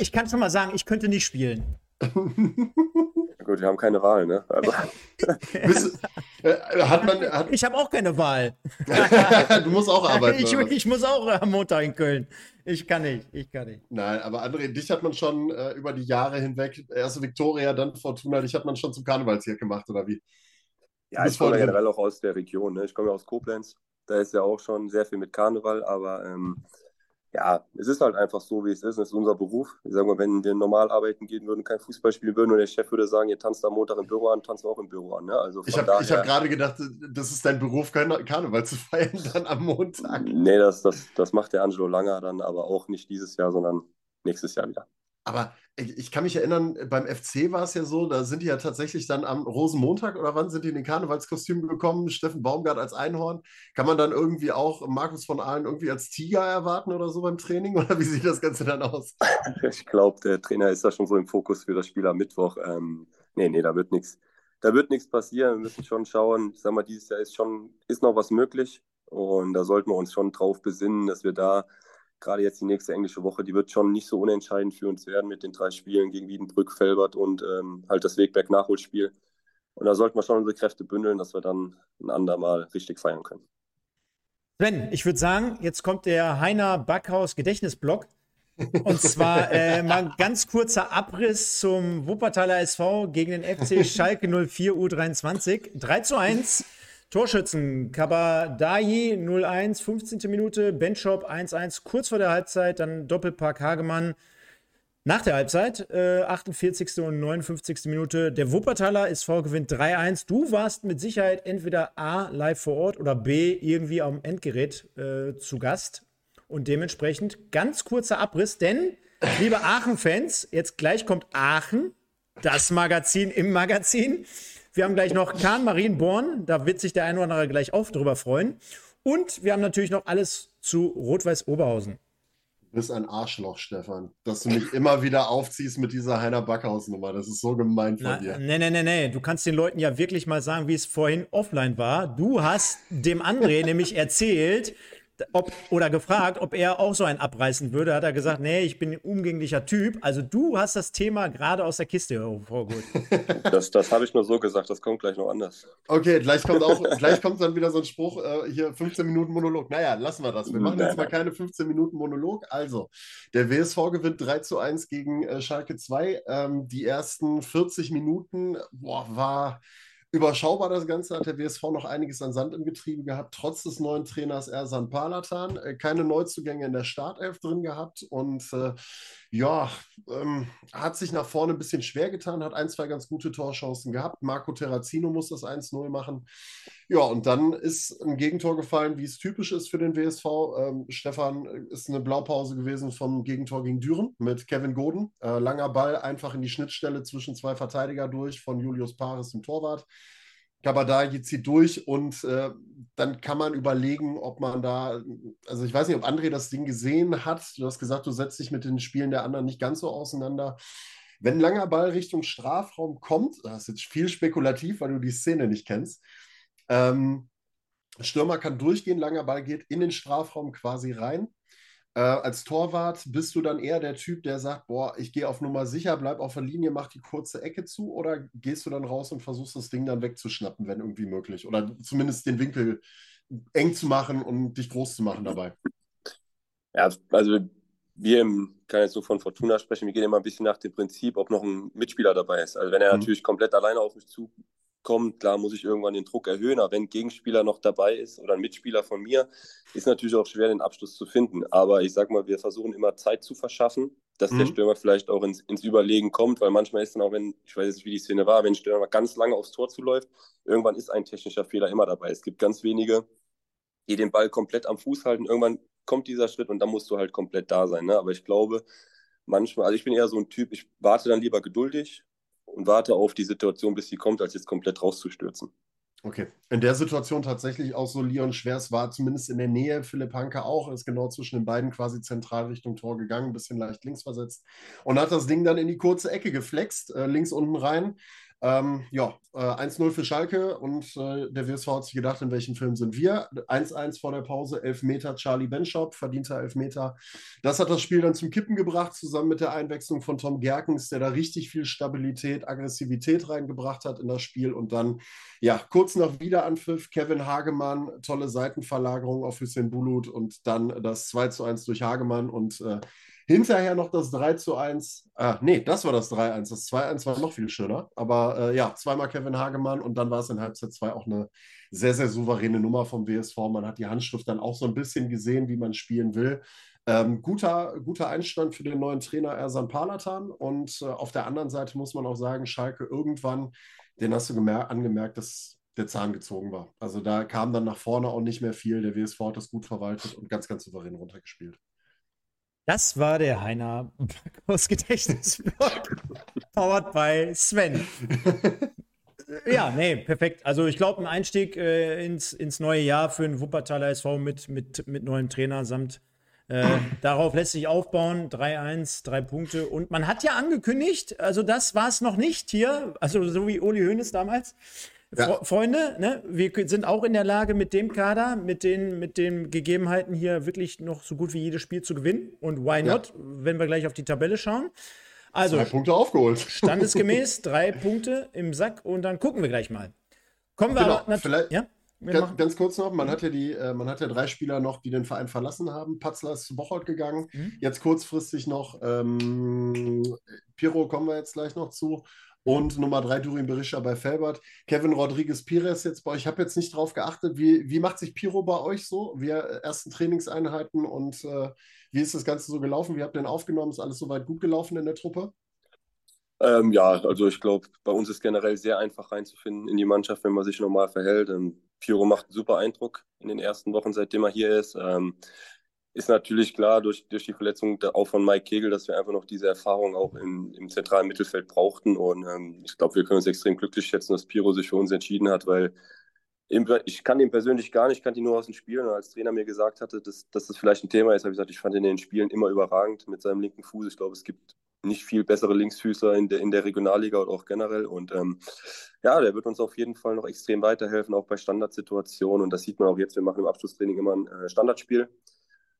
Speaker 1: ich kann schon mal sagen, ich könnte nicht spielen.
Speaker 3: Gut, wir haben keine Wahl, ne? Also,
Speaker 2: Bist, äh, hat man, hat,
Speaker 1: Ich habe auch keine Wahl.
Speaker 2: du musst auch arbeiten.
Speaker 1: Ich, ich muss auch am Montag in Köln. Ich kann nicht, ich kann nicht.
Speaker 2: Nein, aber André, dich hat man schon äh, über die Jahre hinweg, erst Viktoria, dann Fortuna, dich hat man schon zum Karnevalsjahr gemacht, oder wie?
Speaker 3: ja, ich komme generell auch aus der Region, ne? Ich komme ja aus Koblenz. Da ist ja auch schon sehr viel mit Karneval, aber ähm, ja, es ist halt einfach so, wie es ist. Es ist unser Beruf. Ich sage mal, wenn wir normal arbeiten gehen würden, kein Fußball spielen würden und der Chef würde sagen, ihr tanzt am Montag im Büro an, wir auch im Büro an. Ne? Also
Speaker 2: Ich habe hab gerade gedacht, das ist dein Beruf, Karne- Karneval zu feiern, dann am Montag.
Speaker 3: Nee, das, das, das macht der Angelo Langer dann aber auch nicht dieses Jahr, sondern nächstes Jahr wieder.
Speaker 2: Aber ich, kann mich erinnern, beim FC war es ja so, da sind die ja tatsächlich dann am Rosenmontag oder wann sind die in den Karnevalskostümen gekommen? Steffen Baumgart als Einhorn. Kann man dann irgendwie auch Markus von Ahlen irgendwie als Tiger erwarten oder so beim Training? Oder wie sieht das Ganze dann aus?
Speaker 3: Ich glaube, der Trainer ist da schon so im Fokus für das Spiel am Mittwoch. Ähm, nee, nee, da wird nichts. Da wird nichts passieren. Wir müssen schon schauen. Ich sag mal, dieses Jahr ist schon, ist noch was möglich. Und da sollten wir uns schon drauf besinnen, dass wir da, gerade jetzt die nächste englische Woche, die wird schon nicht so unentscheidend für uns werden mit den drei Spielen gegen Wiedenbrück, Felbert und ähm, halt das Wegberg-Nachholspiel. Und da sollten wir schon unsere Kräfte bündeln, dass wir dann ein andermal richtig feiern können.
Speaker 1: Sven, ich würde sagen, jetzt kommt der Heiner Backhaus Gedächtnisblock. Und zwar äh, mal ein ganz kurzer Abriss zum Wuppertaler SV gegen den FC Schalke 04 U23. 3 zu 1. Torschützen Kabadayi 0-1, 15. Minute, Benchop 1-1, kurz vor der Halbzeit, dann Doppelpack Hagemann nach der Halbzeit, äh, 48. und 59. Minute. Der Wuppertaler SV gewinnt 3-1. Du warst mit Sicherheit entweder A, live vor Ort oder B, irgendwie am Endgerät äh, zu Gast. Und dementsprechend ganz kurzer Abriss, denn, liebe Aachen-Fans, jetzt gleich kommt Aachen, das Magazin im Magazin. Wir haben gleich noch Kahn Marienborn, da wird sich der eine oder andere gleich auch drüber freuen. Und wir haben natürlich noch alles zu Rot-Weiß Oberhausen.
Speaker 2: Du bist ein Arschloch, Stefan, dass du mich immer wieder aufziehst mit dieser Heiner Backhaus-Nummer. Das ist so gemein von
Speaker 1: Na,
Speaker 2: dir.
Speaker 1: nee, nee, nee, nee. Du kannst den Leuten ja wirklich mal sagen, wie es vorhin offline war. Du hast dem André nämlich erzählt, ob, oder gefragt, ob er auch so einen abreißen würde, hat er gesagt, nee, ich bin ein umgänglicher Typ. Also du hast das Thema gerade aus der Kiste hervorgeholt.
Speaker 3: Das, das habe ich nur so gesagt, das kommt gleich noch anders.
Speaker 2: Okay, gleich kommt auch, gleich kommt dann wieder so ein Spruch, äh, hier 15 Minuten Monolog. Naja, lassen wir das. Wir machen jetzt mal keine 15 Minuten Monolog. Also, der WSV gewinnt 3 zu 1 gegen äh, Schalke 2. Ähm, die ersten 40 Minuten boah, war überschaubar das Ganze, hat der WSV noch einiges an Sand im Getriebe gehabt, trotz des neuen Trainers Ersan Palatan. Äh, keine Neuzugänge in der Startelf drin gehabt und äh, ja, ähm, hat sich nach vorne ein bisschen schwer getan, hat ein, zwei ganz gute Torchancen gehabt. Marco Terrazino muss das 1-0 machen. Ja, und dann ist ein Gegentor gefallen, wie es typisch ist für den WSV. Ähm, Stefan äh, ist eine Blaupause gewesen vom Gegentor gegen Düren mit Kevin Goden. Äh, langer Ball einfach in die Schnittstelle zwischen zwei Verteidiger durch von Julius Paris, dem Torwart. Kabadagi zieht durch und äh, dann kann man überlegen, ob man da, also ich weiß nicht, ob André das Ding gesehen hat. Du hast gesagt, du setzt dich mit den Spielen der anderen nicht ganz so auseinander. Wenn langer Ball Richtung Strafraum kommt, das ist jetzt viel spekulativ, weil du die Szene nicht kennst, ähm, Stürmer kann durchgehen, langer Ball geht in den Strafraum quasi rein. Äh, als Torwart bist du dann eher der Typ, der sagt, boah, ich gehe auf Nummer sicher, bleib auf der Linie, mach die kurze Ecke zu oder gehst du dann raus und versuchst das Ding dann wegzuschnappen, wenn irgendwie möglich oder zumindest den Winkel eng zu machen und dich groß zu machen dabei?
Speaker 3: Ja, also wir im, kann jetzt so von Fortuna sprechen, wir gehen immer ein bisschen nach dem Prinzip, ob noch ein Mitspieler dabei ist. Also wenn er mhm. natürlich komplett alleine auf mich zu kommt, klar muss ich irgendwann den Druck erhöhen, aber wenn ein Gegenspieler noch dabei ist oder ein Mitspieler von mir, ist natürlich auch schwer, den Abschluss zu finden. Aber ich sag mal, wir versuchen immer Zeit zu verschaffen, dass mhm. der Stürmer vielleicht auch ins, ins Überlegen kommt, weil manchmal ist dann auch, wenn, ich weiß jetzt, wie die Szene war, wenn ein Stürmer ganz lange aufs Tor zuläuft, irgendwann ist ein technischer Fehler immer dabei. Es gibt ganz wenige, die den Ball komplett am Fuß halten. Irgendwann kommt dieser Schritt und dann musst du halt komplett da sein. Ne? Aber ich glaube, manchmal, also ich bin eher so ein Typ, ich warte dann lieber geduldig, und warte auf die Situation, bis sie kommt, als jetzt komplett rauszustürzen.
Speaker 2: Okay. In der Situation tatsächlich auch so Leon Schwers war zumindest in der Nähe, Philipp Hanke auch, ist genau zwischen den beiden quasi zentral Richtung Tor gegangen, ein bisschen leicht links versetzt und hat das Ding dann in die kurze Ecke geflext, äh, links unten rein. Ähm, ja, äh, 1-0 für Schalke und äh, der WSV hat sich gedacht, in welchem Film sind wir? 1-1 vor der Pause, Elfmeter Charlie Benschop, verdienter Elfmeter. Das hat das Spiel dann zum Kippen gebracht, zusammen mit der Einwechslung von Tom Gerkens, der da richtig viel Stabilität, Aggressivität reingebracht hat in das Spiel und dann, ja, kurz nach Wiederanpfiff, Kevin Hagemann, tolle Seitenverlagerung auf Hüseyin Bulut und dann das 2-1 durch Hagemann und äh, Hinterher noch das 3 zu 1. Ah, nee, das war das 3-1. Das 2-1 war noch viel schöner. Aber äh, ja, zweimal Kevin Hagemann und dann war es in Halbzeit 2 auch eine sehr, sehr souveräne Nummer vom WSV. Man hat die Handschrift dann auch so ein bisschen gesehen, wie man spielen will. Ähm, guter, guter Einstand für den neuen Trainer Ersan Palatan. Und äh, auf der anderen Seite muss man auch sagen, Schalke irgendwann, den hast du angemerkt, dass der Zahn gezogen war. Also da kam dann nach vorne auch nicht mehr viel. Der WSV hat das gut verwaltet und ganz, ganz souverän runtergespielt.
Speaker 1: Das war der Heiner aus Gedächtnis. Powered by Sven. ja, nee, perfekt. Also ich glaube, ein Einstieg äh, ins, ins neue Jahr für den Wuppertaler SV mit, mit, mit neuem Trainer samt äh, darauf lässt sich aufbauen. 3-1, drei Punkte. Und man hat ja angekündigt, also das war es noch nicht hier, also so wie Uli Hoeneß damals, ja. Freunde, ne, wir sind auch in der Lage, mit dem Kader, mit den, mit den Gegebenheiten hier wirklich noch so gut wie jedes Spiel zu gewinnen. Und why not, ja. wenn wir gleich auf die Tabelle schauen. Also,
Speaker 2: drei Punkte aufgeholt.
Speaker 1: Standesgemäß, drei Punkte im Sack und dann gucken wir gleich mal. Kommen wir
Speaker 2: genau, aber vielleicht, ja? Ganz, ganz, kurz noch, man hat, ja die, äh, man hat ja drei Spieler noch, die den Verein verlassen haben. Patzler ist zu Bocholt gegangen. Mhm. Jetzt kurzfristig noch ähm, Piro kommen wir jetzt gleich noch zu. Und Nummer drei, Durin Berisha bei Felbert. Kevin Rodriguez Pires jetzt bei euch. Ich habe jetzt nicht drauf geachtet. Wie, wie macht sich Piro bei euch so? Wir äh, ersten Trainingseinheiten und äh, wie ist das Ganze so gelaufen? Wie habt ihr den aufgenommen? Ist alles soweit gut gelaufen in der Truppe?
Speaker 3: Ähm, ja, also ich glaube, bei uns ist generell sehr einfach reinzufinden in die Mannschaft, wenn man sich normal verhält. Ähm, Piro macht einen super Eindruck in den ersten Wochen, seitdem er hier ist. Ähm, ist natürlich klar durch, durch die Verletzung auch von Mike Kegel, dass wir einfach noch diese Erfahrung auch im, im zentralen Mittelfeld brauchten. Und ähm, ich glaube, wir können uns extrem glücklich schätzen, dass Piro sich für uns entschieden hat, weil ich kann ihn persönlich gar nicht, ich kannte ihn nur aus den Spielen. Und als Trainer mir gesagt hatte, dass, dass das vielleicht ein Thema ist, habe ich gesagt, ich fand ihn in den Spielen immer überragend mit seinem linken Fuß. Ich glaube, es gibt nicht viel bessere Linksfüßer in der, in der Regionalliga oder auch generell. Und ähm, ja, der wird uns auf jeden Fall noch extrem weiterhelfen, auch bei Standardsituationen. Und das sieht man auch jetzt. Wir machen im Abschlusstraining immer ein äh, Standardspiel.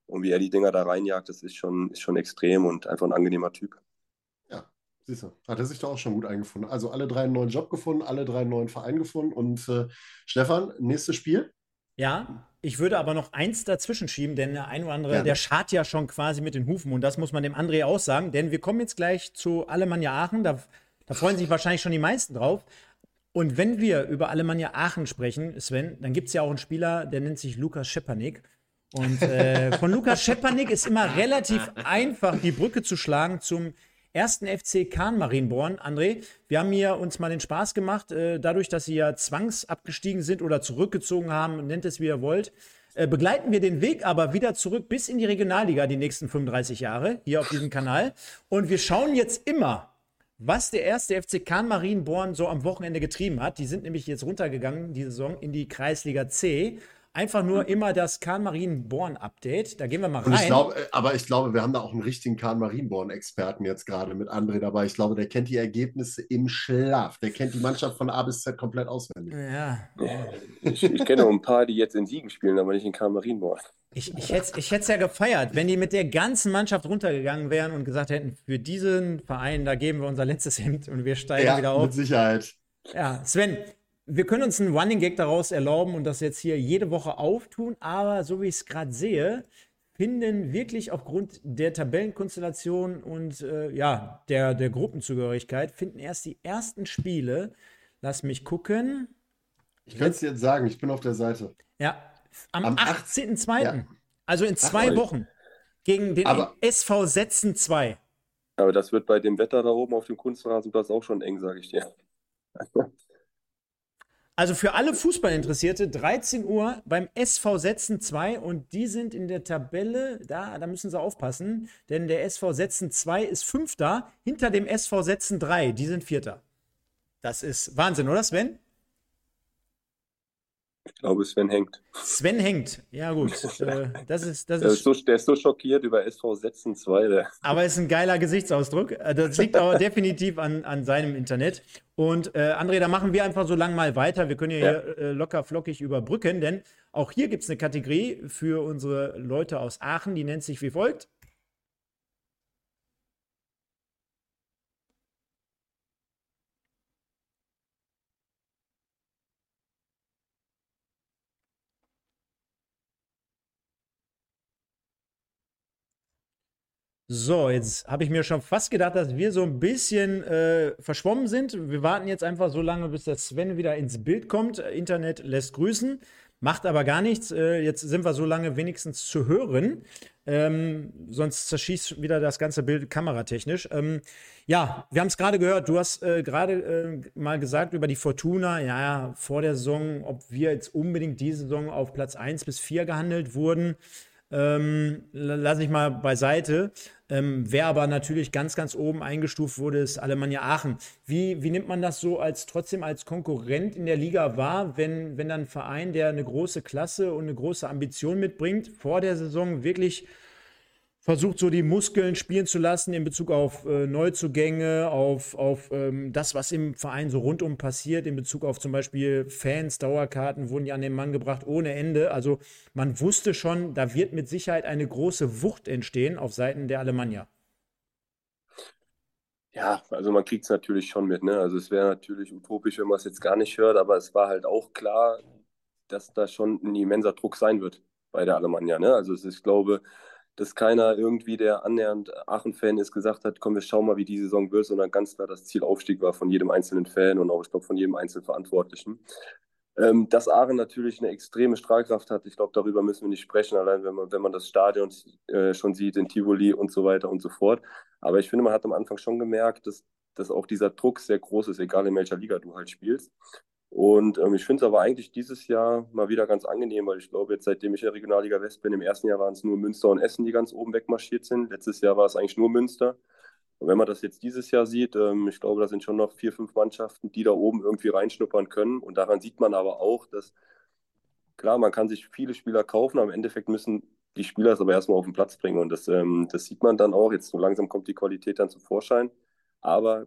Speaker 3: Und wie er die Dinger da reinjagt, das ist schon, ist schon extrem und einfach ein angenehmer Typ.
Speaker 2: Ja, siehst du, hat er sich da auch schon gut eingefunden. Also alle drei einen neuen Job gefunden, alle drei einen neuen Verein gefunden. Und äh, Stefan, nächstes Spiel?
Speaker 1: Ja, ich würde aber noch eins dazwischen schieben, denn der ein oder andere, ja. der schart ja schon quasi mit den Hufen und das muss man dem André auch sagen, denn wir kommen jetzt gleich zu Alemannia Aachen, da, da freuen sich wahrscheinlich schon die meisten drauf. Und wenn wir über Alemannia Aachen sprechen, Sven, dann gibt es ja auch einen Spieler, der nennt sich Lukas Schepanik. Und äh, von Lukas Schepanik ist immer relativ einfach, die Brücke zu schlagen zum ersten FC Kahn Marienborn. André, wir haben hier uns mal den Spaß gemacht, äh, dadurch, dass sie ja zwangsabgestiegen sind oder zurückgezogen haben, nennt es wie ihr wollt. Äh, begleiten wir den Weg aber wieder zurück bis in die Regionalliga die nächsten 35 Jahre hier auf diesem Kanal. Und wir schauen jetzt immer, was der erste FC Kahn Marienborn so am Wochenende getrieben hat. Die sind nämlich jetzt runtergegangen, die Saison, in die Kreisliga C Einfach nur immer das Kahn-Marienborn-Update. Da gehen wir mal rein.
Speaker 2: Ich glaub, äh, aber ich glaube, wir haben da auch einen richtigen Kahn-Marienborn-Experten jetzt gerade mit André dabei. Ich glaube, der kennt die Ergebnisse im Schlaf. Der kennt die Mannschaft von A bis Z komplett auswendig.
Speaker 1: Ja.
Speaker 3: Ich, ich kenne auch ein paar, die jetzt in Siegen spielen, aber nicht in Kahn-Marienborn.
Speaker 1: Ich, ich hätte es ja gefeiert, wenn die mit der ganzen Mannschaft runtergegangen wären und gesagt hätten, für diesen Verein, da geben wir unser letztes Hemd und wir steigen ja, wieder auf.
Speaker 2: Mit Sicherheit.
Speaker 1: Ja, Sven, wir können uns einen Running Gag daraus erlauben und das jetzt hier jede Woche auftun, aber so wie ich es gerade sehe, finden wirklich aufgrund der Tabellenkonstellation und äh, ja, der, der Gruppenzugehörigkeit, finden erst die ersten Spiele. Lass mich gucken.
Speaker 2: Ich kann es dir jetzt sagen, ich bin auf der Seite.
Speaker 1: Ja, am, am 18.02. Ja. Also in zwei Ach, Wochen. Gegen den aber, SV Setzen 2.
Speaker 3: Aber das wird bei dem Wetter da oben auf dem Kunstrasenplatz auch schon eng, sage ich dir.
Speaker 1: Also für alle Fußballinteressierte, 13 Uhr beim SV Setzen 2 und die sind in der Tabelle, da, da müssen sie aufpassen, denn der SV Setzen 2 ist Fünfter hinter dem SV Setzen 3, die sind Vierter. Das ist Wahnsinn, oder Sven?
Speaker 3: Ich glaube, Sven hängt.
Speaker 1: Sven hängt, ja gut. Äh, das ist, das
Speaker 3: der, ist, so, der ist so schockiert über SV Setzen 2.
Speaker 1: Aber ist ein geiler Gesichtsausdruck. Äh, das liegt aber definitiv an, an seinem Internet. Und äh, André, da machen wir einfach so lang mal weiter. Wir können ja, ja. hier äh, locker flockig überbrücken, denn auch hier gibt es eine Kategorie für unsere Leute aus Aachen, die nennt sich wie folgt. So, jetzt habe ich mir schon fast gedacht, dass wir so ein bisschen äh, verschwommen sind. Wir warten jetzt einfach so lange, bis der Sven wieder ins Bild kommt. Internet lässt grüßen, macht aber gar nichts. Äh, jetzt sind wir so lange wenigstens zu hören. Ähm, sonst zerschießt wieder das ganze Bild kameratechnisch. Ähm, ja, wir haben es gerade gehört. Du hast äh, gerade äh, mal gesagt über die Fortuna, ja, vor der Saison, ob wir jetzt unbedingt diese Saison auf Platz 1 bis 4 gehandelt wurden ähm, lasse ich mal beiseite. Ähm, wer aber natürlich ganz, ganz oben eingestuft wurde, ist Alemannia Aachen. Wie, wie nimmt man das so als trotzdem als Konkurrent in der Liga wahr, wenn, wenn dann ein Verein, der eine große Klasse und eine große Ambition mitbringt, vor der Saison wirklich versucht so die Muskeln spielen zu lassen in Bezug auf äh, Neuzugänge, auf, auf ähm, das, was im Verein so rundum passiert, in Bezug auf zum Beispiel Fans, Dauerkarten wurden ja an den Mann gebracht ohne Ende. Also man wusste schon, da wird mit Sicherheit eine große Wucht entstehen auf Seiten der Alemannia.
Speaker 3: Ja, also man kriegt es natürlich schon mit. Ne? Also es wäre natürlich utopisch, wenn man es jetzt gar nicht hört, aber es war halt auch klar, dass da schon ein immenser Druck sein wird bei der Alemannia. Ne? Also es ist, ich glaube, dass keiner irgendwie, der annähernd Aachen-Fan ist, gesagt hat, komm, wir schauen mal, wie die Saison wird, sondern ganz klar das Ziel Aufstieg war von jedem einzelnen Fan und auch, ich glaube, von jedem einzelnen Verantwortlichen. Ähm, dass Aachen natürlich eine extreme Strahlkraft hat, ich glaube, darüber müssen wir nicht sprechen, allein wenn man, wenn man das Stadion äh, schon sieht in Tivoli und so weiter und so fort. Aber ich finde, man hat am Anfang schon gemerkt, dass, dass auch dieser Druck sehr groß ist, egal in welcher Liga du halt spielst. Und ähm, ich finde es aber eigentlich dieses Jahr mal wieder ganz angenehm, weil ich glaube, jetzt seitdem ich in der Regionalliga West bin, im ersten Jahr waren es nur Münster und Essen, die ganz oben wegmarschiert sind. Letztes Jahr war es eigentlich nur Münster. Und wenn man das jetzt dieses Jahr sieht, ähm, ich glaube, da sind schon noch vier, fünf Mannschaften, die da oben irgendwie reinschnuppern können. Und daran sieht man aber auch, dass, klar, man kann sich viele Spieler kaufen, aber im Endeffekt müssen die Spieler es aber erstmal auf den Platz bringen. Und das, ähm, das sieht man dann auch. Jetzt so langsam kommt die Qualität dann zum Vorschein. Aber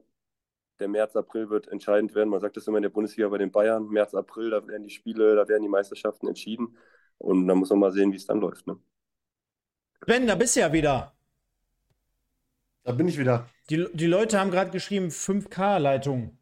Speaker 3: der März, April wird entscheidend werden. Man sagt das immer in der Bundesliga bei den Bayern. März, April, da werden die Spiele, da werden die Meisterschaften entschieden. Und da muss man mal sehen, wie es dann läuft. Ne?
Speaker 1: Ben, da bist du ja wieder.
Speaker 2: Da bin ich wieder.
Speaker 1: Die, die Leute haben gerade geschrieben 5K-Leitung.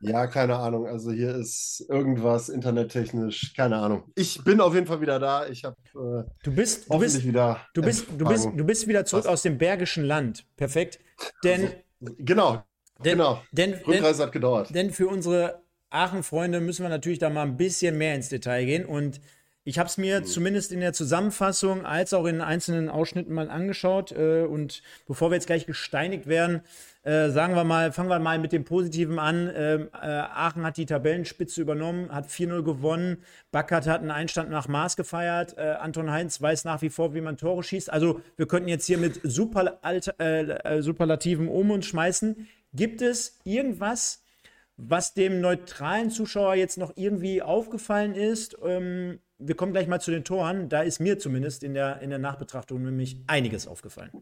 Speaker 2: Ja, keine Ahnung. Also hier ist irgendwas internettechnisch, keine Ahnung. Ich bin auf jeden Fall wieder da. Ich habe äh,
Speaker 1: du bist, du bist,
Speaker 2: wieder.
Speaker 1: Du bist, du bist, du bist wieder zurück Was? aus dem Bergischen Land. Perfekt. Denn
Speaker 2: also, genau, denn, genau.
Speaker 1: Denn,
Speaker 2: Rückreise denn, hat gedauert.
Speaker 1: Denn für unsere Aachen-Freunde müssen wir natürlich da mal ein bisschen mehr ins Detail gehen und ich habe es mir mhm. zumindest in der Zusammenfassung als auch in einzelnen Ausschnitten mal angeschaut. Äh, und bevor wir jetzt gleich gesteinigt werden, äh, sagen wir mal, fangen wir mal mit dem Positiven an. Ähm, äh, Aachen hat die Tabellenspitze übernommen, hat 4-0 gewonnen. Backert hat einen Einstand nach Maß gefeiert. Äh, Anton Heinz weiß nach wie vor, wie man Tore schießt. Also wir könnten jetzt hier mit Super, Superlativen um uns schmeißen. Gibt es irgendwas, was dem neutralen Zuschauer jetzt noch irgendwie aufgefallen ist? Ähm, wir kommen gleich mal zu den Toren. Da ist mir zumindest in der, in der Nachbetrachtung nämlich einiges aufgefallen.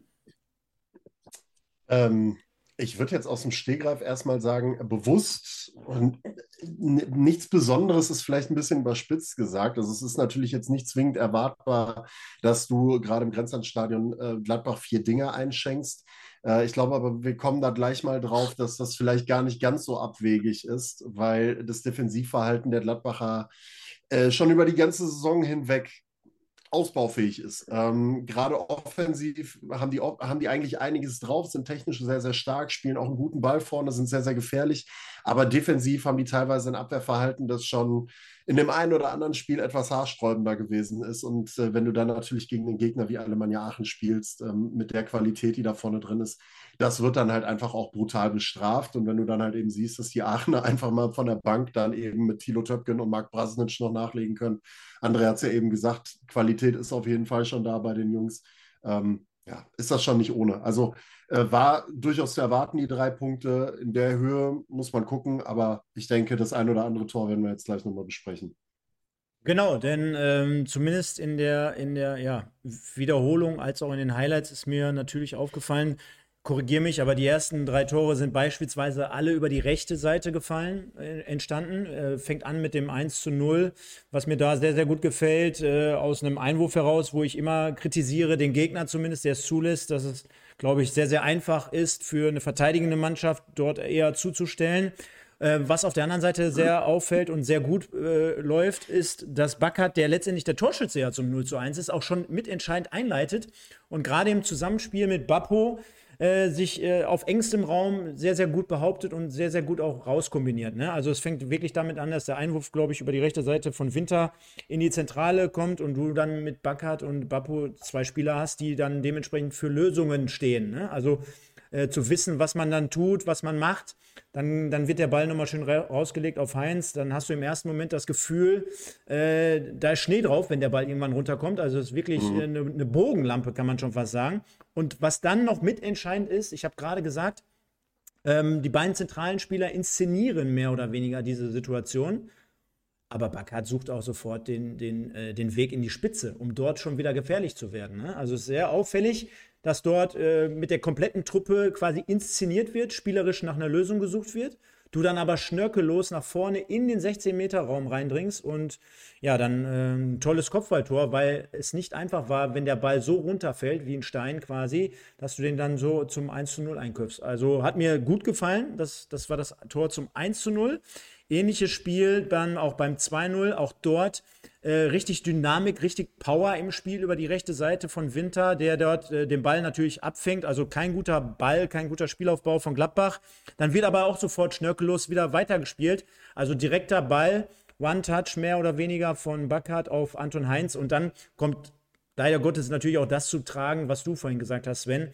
Speaker 2: Ähm, ich würde jetzt aus dem Stehgreif erstmal sagen, bewusst und nichts Besonderes ist vielleicht ein bisschen überspitzt gesagt. Also es ist natürlich jetzt nicht zwingend erwartbar, dass du gerade im Grenzlandstadion äh, Gladbach vier Dinge einschenkst. Äh, ich glaube aber, wir kommen da gleich mal drauf, dass das vielleicht gar nicht ganz so abwegig ist, weil das Defensivverhalten der Gladbacher äh, schon über die ganze Saison hinweg ausbaufähig ist. Ähm, Gerade offensiv haben die, haben die eigentlich einiges drauf, sind technisch sehr, sehr stark, spielen auch einen guten Ball vorne, sind sehr, sehr gefährlich. Aber defensiv haben die teilweise ein Abwehrverhalten, das schon in dem einen oder anderen Spiel etwas haarsträubender gewesen ist. Und äh, wenn du dann natürlich gegen einen Gegner wie Alemannia Aachen spielst, ähm, mit der Qualität, die da vorne drin ist, das wird dann halt einfach auch brutal bestraft. Und wenn du dann halt eben siehst, dass die Aachener einfach mal von der Bank dann eben mit Thilo Töpken und Marc Brasnic noch nachlegen können. André hat es ja eben gesagt, Qualität ist auf jeden Fall schon da bei den Jungs. Ähm, ja, ist das schon nicht ohne. Also äh, war durchaus zu erwarten, die drei Punkte. In der Höhe muss man gucken, aber ich denke, das ein oder andere Tor werden wir jetzt gleich nochmal besprechen.
Speaker 1: Genau, denn ähm, zumindest in der, in der ja, Wiederholung als auch in den Highlights ist mir natürlich aufgefallen, korrigiere mich, aber die ersten drei Tore sind beispielsweise alle über die rechte Seite gefallen, äh, entstanden. Äh, fängt an mit dem 1 zu 0, was mir da sehr, sehr gut gefällt, äh, aus einem Einwurf heraus, wo ich immer kritisiere, den Gegner zumindest, der es zulässt, dass es, glaube ich, sehr, sehr einfach ist, für eine verteidigende Mannschaft dort eher zuzustellen. Äh, was auf der anderen Seite sehr auffällt und sehr gut äh, läuft, ist, dass Backert, der letztendlich der Torschütze ja zum 0 zu 1 ist, auch schon mitentscheidend einleitet. Und gerade im Zusammenspiel mit Bappo äh, sich äh, auf engstem Raum sehr, sehr gut behauptet und sehr, sehr gut auch rauskombiniert. Ne? Also es fängt wirklich damit an, dass der Einwurf, glaube ich, über die rechte Seite von Winter in die Zentrale kommt und du dann mit Backert und Bappo zwei Spieler hast, die dann dementsprechend für Lösungen stehen. Ne? Also äh, zu wissen, was man dann tut, was man macht. Dann, dann wird der Ball nochmal schön rausgelegt auf Heinz. Dann hast du im ersten Moment das Gefühl, äh, da ist Schnee drauf, wenn der Ball irgendwann runterkommt. Also es ist wirklich mhm. eine, eine Bogenlampe, kann man schon fast sagen. Und was dann noch mitentscheidend ist, ich habe gerade gesagt, ähm, die beiden zentralen Spieler inszenieren mehr oder weniger diese Situation. Aber Bakat sucht auch sofort den, den, äh, den Weg in die Spitze, um dort schon wieder gefährlich zu werden. Ne? Also sehr auffällig, dass dort äh, mit der kompletten Truppe quasi inszeniert wird, spielerisch nach einer Lösung gesucht wird. Du dann aber schnörkellos nach vorne in den 16-Meter-Raum reindringst und ja, dann äh, ein tolles Kopfballtor, weil es nicht einfach war, wenn der Ball so runterfällt wie ein Stein quasi, dass du den dann so zum 1 zu 0 einköpfst. Also hat mir gut gefallen. Das, das war das Tor zum 1 zu 0. Ähnliches Spiel dann auch beim 2-0, auch dort äh, richtig Dynamik, richtig Power im Spiel über die rechte Seite von Winter, der dort äh, den Ball natürlich abfängt. Also kein guter Ball, kein guter Spielaufbau von Gladbach. Dann wird aber auch sofort schnörkellos wieder weitergespielt. Also direkter Ball, One-Touch mehr oder weniger von Backhardt auf Anton Heinz und dann kommt leider Gottes natürlich auch das zu tragen, was du vorhin gesagt hast, Sven.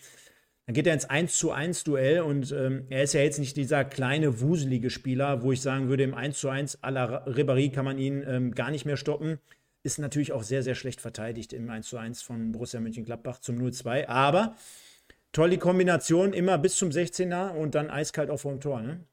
Speaker 1: Dann geht er ins 1 zu 1 Duell und ähm, er ist ja jetzt nicht dieser kleine, wuselige Spieler, wo ich sagen würde, im 1 zu 1 à la Ribéry kann man ihn ähm, gar nicht mehr stoppen. Ist natürlich auch sehr, sehr schlecht verteidigt im 1 zu 1 von Borussia Mönchengladbach zum 0-2. Aber toll die Kombination, immer bis zum 16er und dann eiskalt auch vor dem Tor. Ne?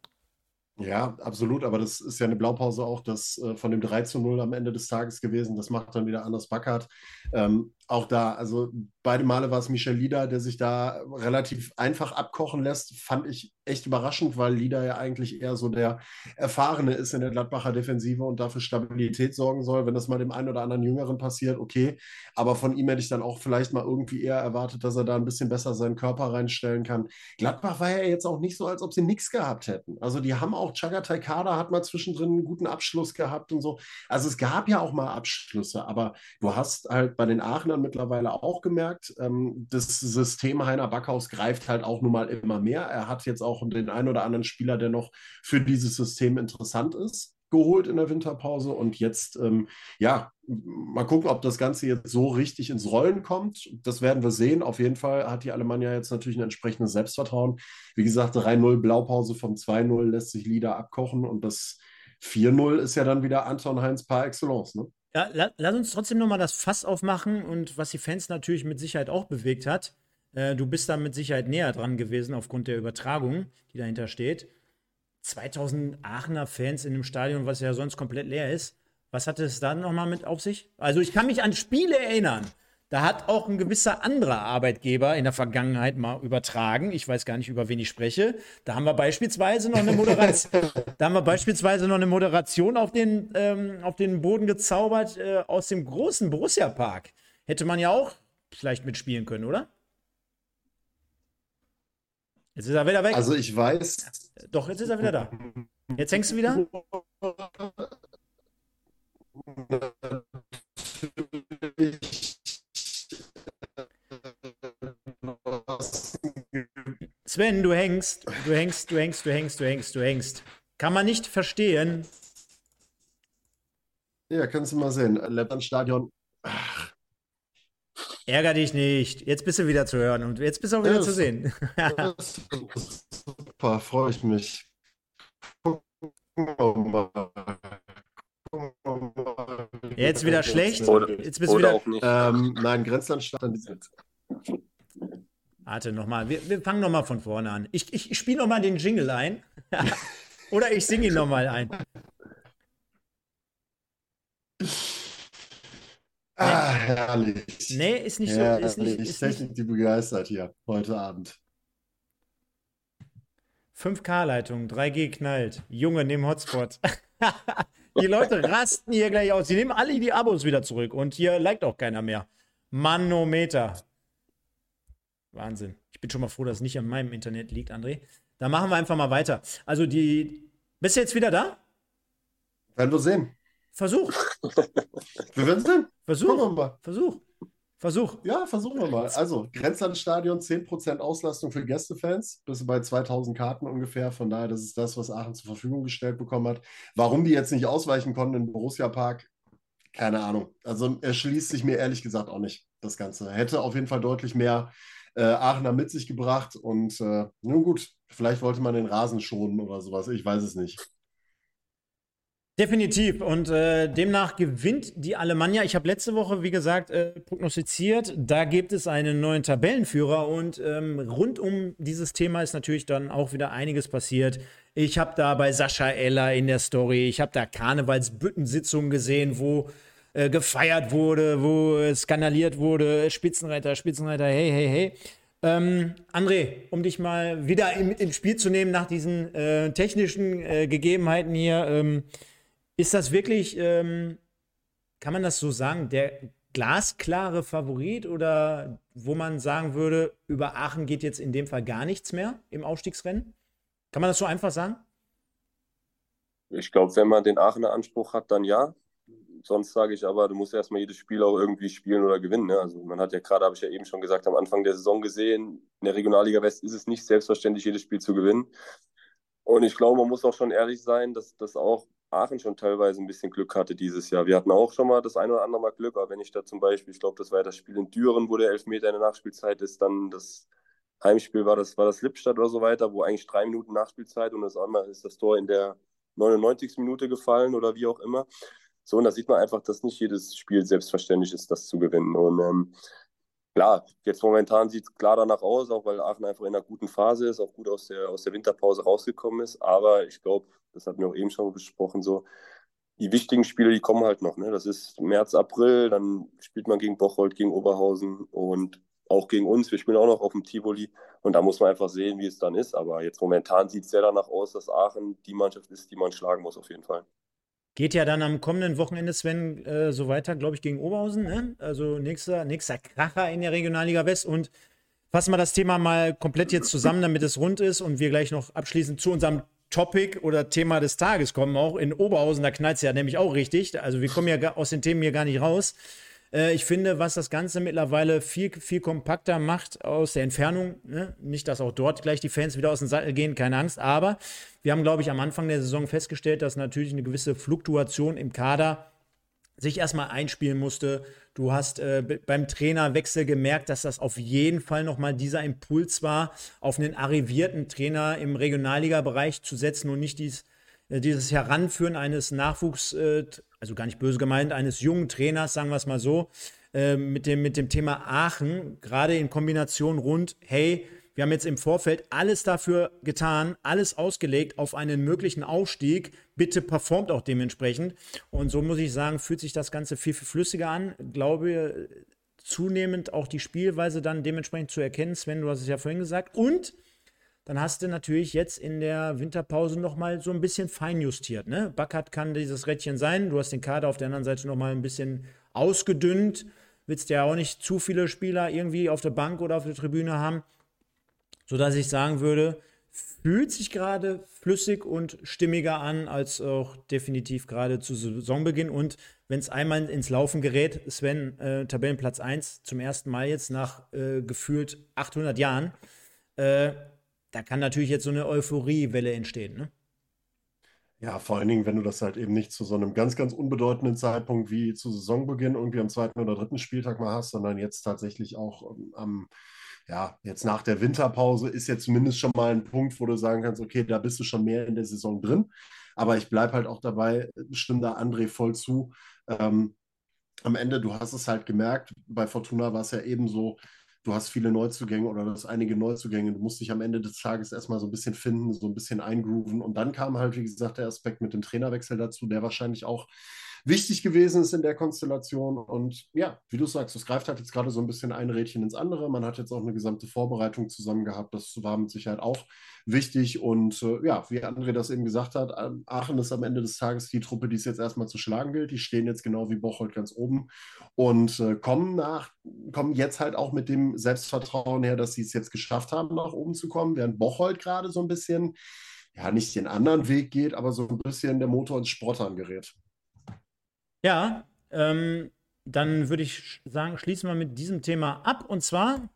Speaker 2: Ja, absolut, aber das ist ja eine Blaupause auch das, äh, von dem 3 zu 0 am Ende des Tages gewesen. Das macht dann wieder Anders Backert. Ähm, auch da, also beide Male war es Michel Lieder, der sich da relativ einfach abkochen lässt. Fand ich echt überraschend, weil Lieder ja eigentlich eher so der Erfahrene ist in der Gladbacher Defensive und dafür Stabilität sorgen soll. Wenn das mal dem einen oder anderen Jüngeren passiert, okay. Aber von ihm hätte ich dann auch vielleicht mal irgendwie eher erwartet, dass er da ein bisschen besser seinen Körper reinstellen kann. Gladbach war ja jetzt auch nicht so, als ob sie nichts gehabt hätten. Also die haben auch, Chagatai Kader hat mal zwischendrin einen guten Abschluss gehabt und so. Also es gab ja auch mal Abschlüsse, aber du hast halt bei den Aachenern mittlerweile auch gemerkt, ähm, das System Heiner Backhaus greift halt auch nun mal immer mehr. Er hat jetzt auch den einen oder anderen Spieler, der noch für dieses System interessant ist geholt in der Winterpause und jetzt, ähm, ja, mal gucken, ob das Ganze jetzt so richtig ins Rollen kommt. Das werden wir sehen. Auf jeden Fall hat die Alemannia jetzt natürlich ein entsprechendes Selbstvertrauen. Wie gesagt, 3-0 Blaupause vom 2-0 lässt sich Lieder abkochen und das 4-0 ist ja dann wieder Anton Heinz par excellence. Ne?
Speaker 1: Ja, la lass uns trotzdem nochmal das Fass aufmachen und was die Fans natürlich mit Sicherheit auch bewegt hat. Äh, du bist da mit Sicherheit näher dran gewesen aufgrund der Übertragung, die dahinter steht. 2000 Aachener Fans in einem Stadion, was ja sonst komplett leer ist. Was hatte es da nochmal mit auf sich? Also ich kann mich an Spiele erinnern. Da hat auch ein gewisser anderer Arbeitgeber in der Vergangenheit mal übertragen. Ich weiß gar nicht, über wen ich spreche. Da haben wir beispielsweise noch eine Moderation, da haben wir beispielsweise noch eine Moderation auf den, ähm, auf den Boden gezaubert äh, aus dem großen Borussia Park. Hätte man ja auch vielleicht mitspielen können, oder? Jetzt ist er wieder weg.
Speaker 2: Also ich weiß.
Speaker 1: Doch, jetzt ist er wieder da. Jetzt hängst du wieder? Sven, du hängst, du hängst, du hängst, du hängst, du hängst, du hängst. Kann man nicht verstehen.
Speaker 2: Ja, kannst du mal sehen. Lettland-Stadion.
Speaker 1: Ärger dich nicht. Jetzt bist du wieder zu hören und jetzt bist du auch wieder ja, zu sehen.
Speaker 2: super, freue ich mich.
Speaker 1: Jetzt wieder schlecht.
Speaker 3: Oder,
Speaker 1: jetzt bist du wieder.
Speaker 2: Auch nicht. Ähm, nein, Grenzlandstadt.
Speaker 1: Warte nochmal. Wir, wir fangen nochmal von vorne an. Ich, ich, ich spiele nochmal den Jingle ein. Oder ich singe ihn nochmal ein.
Speaker 2: Ah, herrlich.
Speaker 1: Nee, ist nicht so. Ist nicht, ist
Speaker 2: Technik, nicht... die begeistert hier heute Abend.
Speaker 1: 5K-Leitung, 3G knallt. Junge, nimm Hotspot. die Leute rasten hier gleich aus. Sie nehmen alle die Abos wieder zurück und hier liked auch keiner mehr. Manometer. Wahnsinn. Ich bin schon mal froh, dass es nicht an meinem Internet liegt, André. Da machen wir einfach mal weiter. Also die. Bist du jetzt wieder da?
Speaker 2: Werden wir sehen.
Speaker 1: Versuch.
Speaker 2: wir werden sehen.
Speaker 1: Versuch. Versuch. Versuch.
Speaker 2: Ja, versuchen wir mal. Also, Grenzlandstadion, 10% Auslastung für Gästefans, bis bei 2000 Karten ungefähr. Von daher, das ist das, was Aachen zur Verfügung gestellt bekommen hat. Warum die jetzt nicht ausweichen konnten im Borussia Park, keine Ahnung. Also, erschließt sich mir ehrlich gesagt auch nicht das Ganze. Hätte auf jeden Fall deutlich mehr äh, Aachener mit sich gebracht. Und äh, nun gut, vielleicht wollte man den Rasen schonen oder sowas. Ich weiß es nicht.
Speaker 1: Definitiv. Und äh, demnach gewinnt die Alemannia. Ich habe letzte Woche, wie gesagt, äh, prognostiziert, da gibt es einen neuen Tabellenführer. Und ähm, rund um dieses Thema ist natürlich dann auch wieder einiges passiert. Ich habe da bei Sascha Eller in der Story, ich habe da Karnevalsbüttensitzungen gesehen, wo äh, gefeiert wurde, wo skandaliert wurde, Spitzenreiter, Spitzenreiter, hey, hey, hey. Ähm, André, um dich mal wieder mit ins Spiel zu nehmen nach diesen äh, technischen äh, Gegebenheiten hier. Ähm, ist das wirklich, ähm, kann man das so sagen, der glasklare Favorit oder wo man sagen würde, über Aachen geht jetzt in dem Fall gar nichts mehr im Aufstiegsrennen? Kann man das so einfach sagen?
Speaker 3: Ich glaube, wenn man den Aachener Anspruch hat, dann ja. Sonst sage ich aber, du musst erstmal jedes Spiel auch irgendwie spielen oder gewinnen. Ne? Also man hat ja gerade, habe ich ja eben schon gesagt, am Anfang der Saison gesehen, in der Regionalliga West ist es nicht selbstverständlich, jedes Spiel zu gewinnen. Und ich glaube, man muss auch schon ehrlich sein, dass das auch Aachen schon teilweise ein bisschen Glück hatte dieses Jahr. Wir hatten auch schon mal das ein oder andere Mal Glück, aber wenn ich da zum Beispiel, ich glaube, das war das Spiel in Düren, wo der Elfmeter in der Nachspielzeit ist, dann das Heimspiel war das, war das Lippstadt oder so weiter, wo eigentlich drei Minuten Nachspielzeit und das einmal ist das Tor in der 99. Minute gefallen oder wie auch immer. So, und da sieht man einfach, dass nicht jedes Spiel selbstverständlich ist, das zu gewinnen. Und ähm, Klar, jetzt momentan sieht es klar danach aus, auch weil Aachen einfach in einer guten Phase ist, auch gut aus der, aus der Winterpause rausgekommen ist. Aber ich glaube, das hatten wir auch eben schon besprochen, so die wichtigen Spiele, die kommen halt noch. Ne? Das ist März, April, dann spielt man gegen Bocholt, gegen Oberhausen und auch gegen uns. Wir spielen auch noch auf dem Tivoli und da muss man einfach sehen, wie es dann ist. Aber jetzt momentan sieht es sehr danach aus, dass Aachen die Mannschaft ist, die man schlagen muss, auf jeden Fall.
Speaker 1: Geht ja dann am kommenden Wochenende, Sven, äh, so weiter, glaube ich, gegen Oberhausen. Ne? Also nächster, nächster Kracher in der Regionalliga West. Und fassen wir das Thema mal komplett jetzt zusammen, damit es rund ist und wir gleich noch abschließend zu unserem Topic oder Thema des Tages kommen. Auch in Oberhausen, da knallt es ja nämlich auch richtig. Also wir kommen ja aus den Themen hier gar nicht raus. Äh, ich finde, was das Ganze mittlerweile viel, viel kompakter macht aus der Entfernung, ne? nicht, dass auch dort gleich die Fans wieder aus dem Sattel gehen, keine Angst, aber wir haben, glaube ich, am Anfang der Saison festgestellt, dass natürlich eine gewisse Fluktuation im Kader sich erstmal einspielen musste. Du hast äh, beim Trainerwechsel gemerkt, dass das auf jeden Fall nochmal dieser Impuls war, auf einen arrivierten Trainer im Regionalliga-Bereich zu setzen und nicht dies, dieses Heranführen eines Nachwuchs, äh, also gar nicht böse gemeint, eines jungen Trainers, sagen wir es mal so, äh, mit, dem, mit dem Thema Aachen, gerade in Kombination rund, hey, wir haben jetzt im Vorfeld alles dafür getan, alles ausgelegt auf einen möglichen Aufstieg. Bitte performt auch dementsprechend. Und so muss ich sagen, fühlt sich das Ganze viel, viel flüssiger an. Glaube zunehmend auch die Spielweise dann dementsprechend zu erkennen. Sven, du hast es ja vorhin gesagt. Und dann hast du natürlich jetzt in der Winterpause nochmal so ein bisschen feinjustiert. Ne? Backert kann dieses Rädchen sein. Du hast den Kader auf der anderen Seite nochmal ein bisschen ausgedünnt. Willst ja auch nicht zu viele Spieler irgendwie auf der Bank oder auf der Tribüne haben. Sodass ich sagen würde, fühlt sich gerade flüssig und stimmiger an als auch definitiv gerade zu Saisonbeginn. Und wenn es einmal ins Laufen gerät, Sven, äh, Tabellenplatz 1 zum ersten Mal jetzt nach äh, gefühlt 800 Jahren, äh, da kann natürlich jetzt so eine Euphoriewelle entstehen, ne?
Speaker 2: Ja, vor allen Dingen, wenn du das halt eben nicht zu so einem ganz, ganz unbedeutenden Zeitpunkt wie zu Saisonbeginn irgendwie am zweiten oder dritten Spieltag mal hast, sondern jetzt tatsächlich auch ähm, am, ja, jetzt nach der Winterpause ist jetzt zumindest schon mal ein Punkt, wo du sagen kannst, okay, da bist du schon mehr in der Saison drin. Aber ich bleibe halt auch dabei, stimme da André voll zu. Ähm, am Ende, du hast es halt gemerkt, bei Fortuna war es ja eben so, du hast viele Neuzugänge oder du hast einige Neuzugänge. Du musst dich am Ende des Tages erstmal so ein bisschen finden, so ein bisschen eingrooven. Und dann kam halt, wie gesagt, der Aspekt mit dem Trainerwechsel dazu, der wahrscheinlich auch wichtig gewesen ist in der Konstellation. Und ja, wie du sagst, es greift halt jetzt gerade so ein bisschen ein Rädchen ins andere. Man hat jetzt auch eine gesamte Vorbereitung zusammen gehabt. Das war mit Sicherheit auch wichtig. Und äh, ja, wie André das eben gesagt hat, ähm, Aachen ist am Ende des Tages die Truppe, die es jetzt erstmal zu schlagen gilt. Die stehen jetzt genau wie Bocholt ganz oben und äh, kommen nach, kommen jetzt halt auch mit dem Selbstvertrauen her, dass sie es jetzt geschafft haben, nach oben zu kommen, während Bocholt gerade so ein bisschen ja, nicht den anderen Weg geht, aber so ein bisschen der Motor ins Sprottern gerät.
Speaker 1: Ja, ähm, dann würde ich sagen, schließen wir mit diesem Thema ab. Und zwar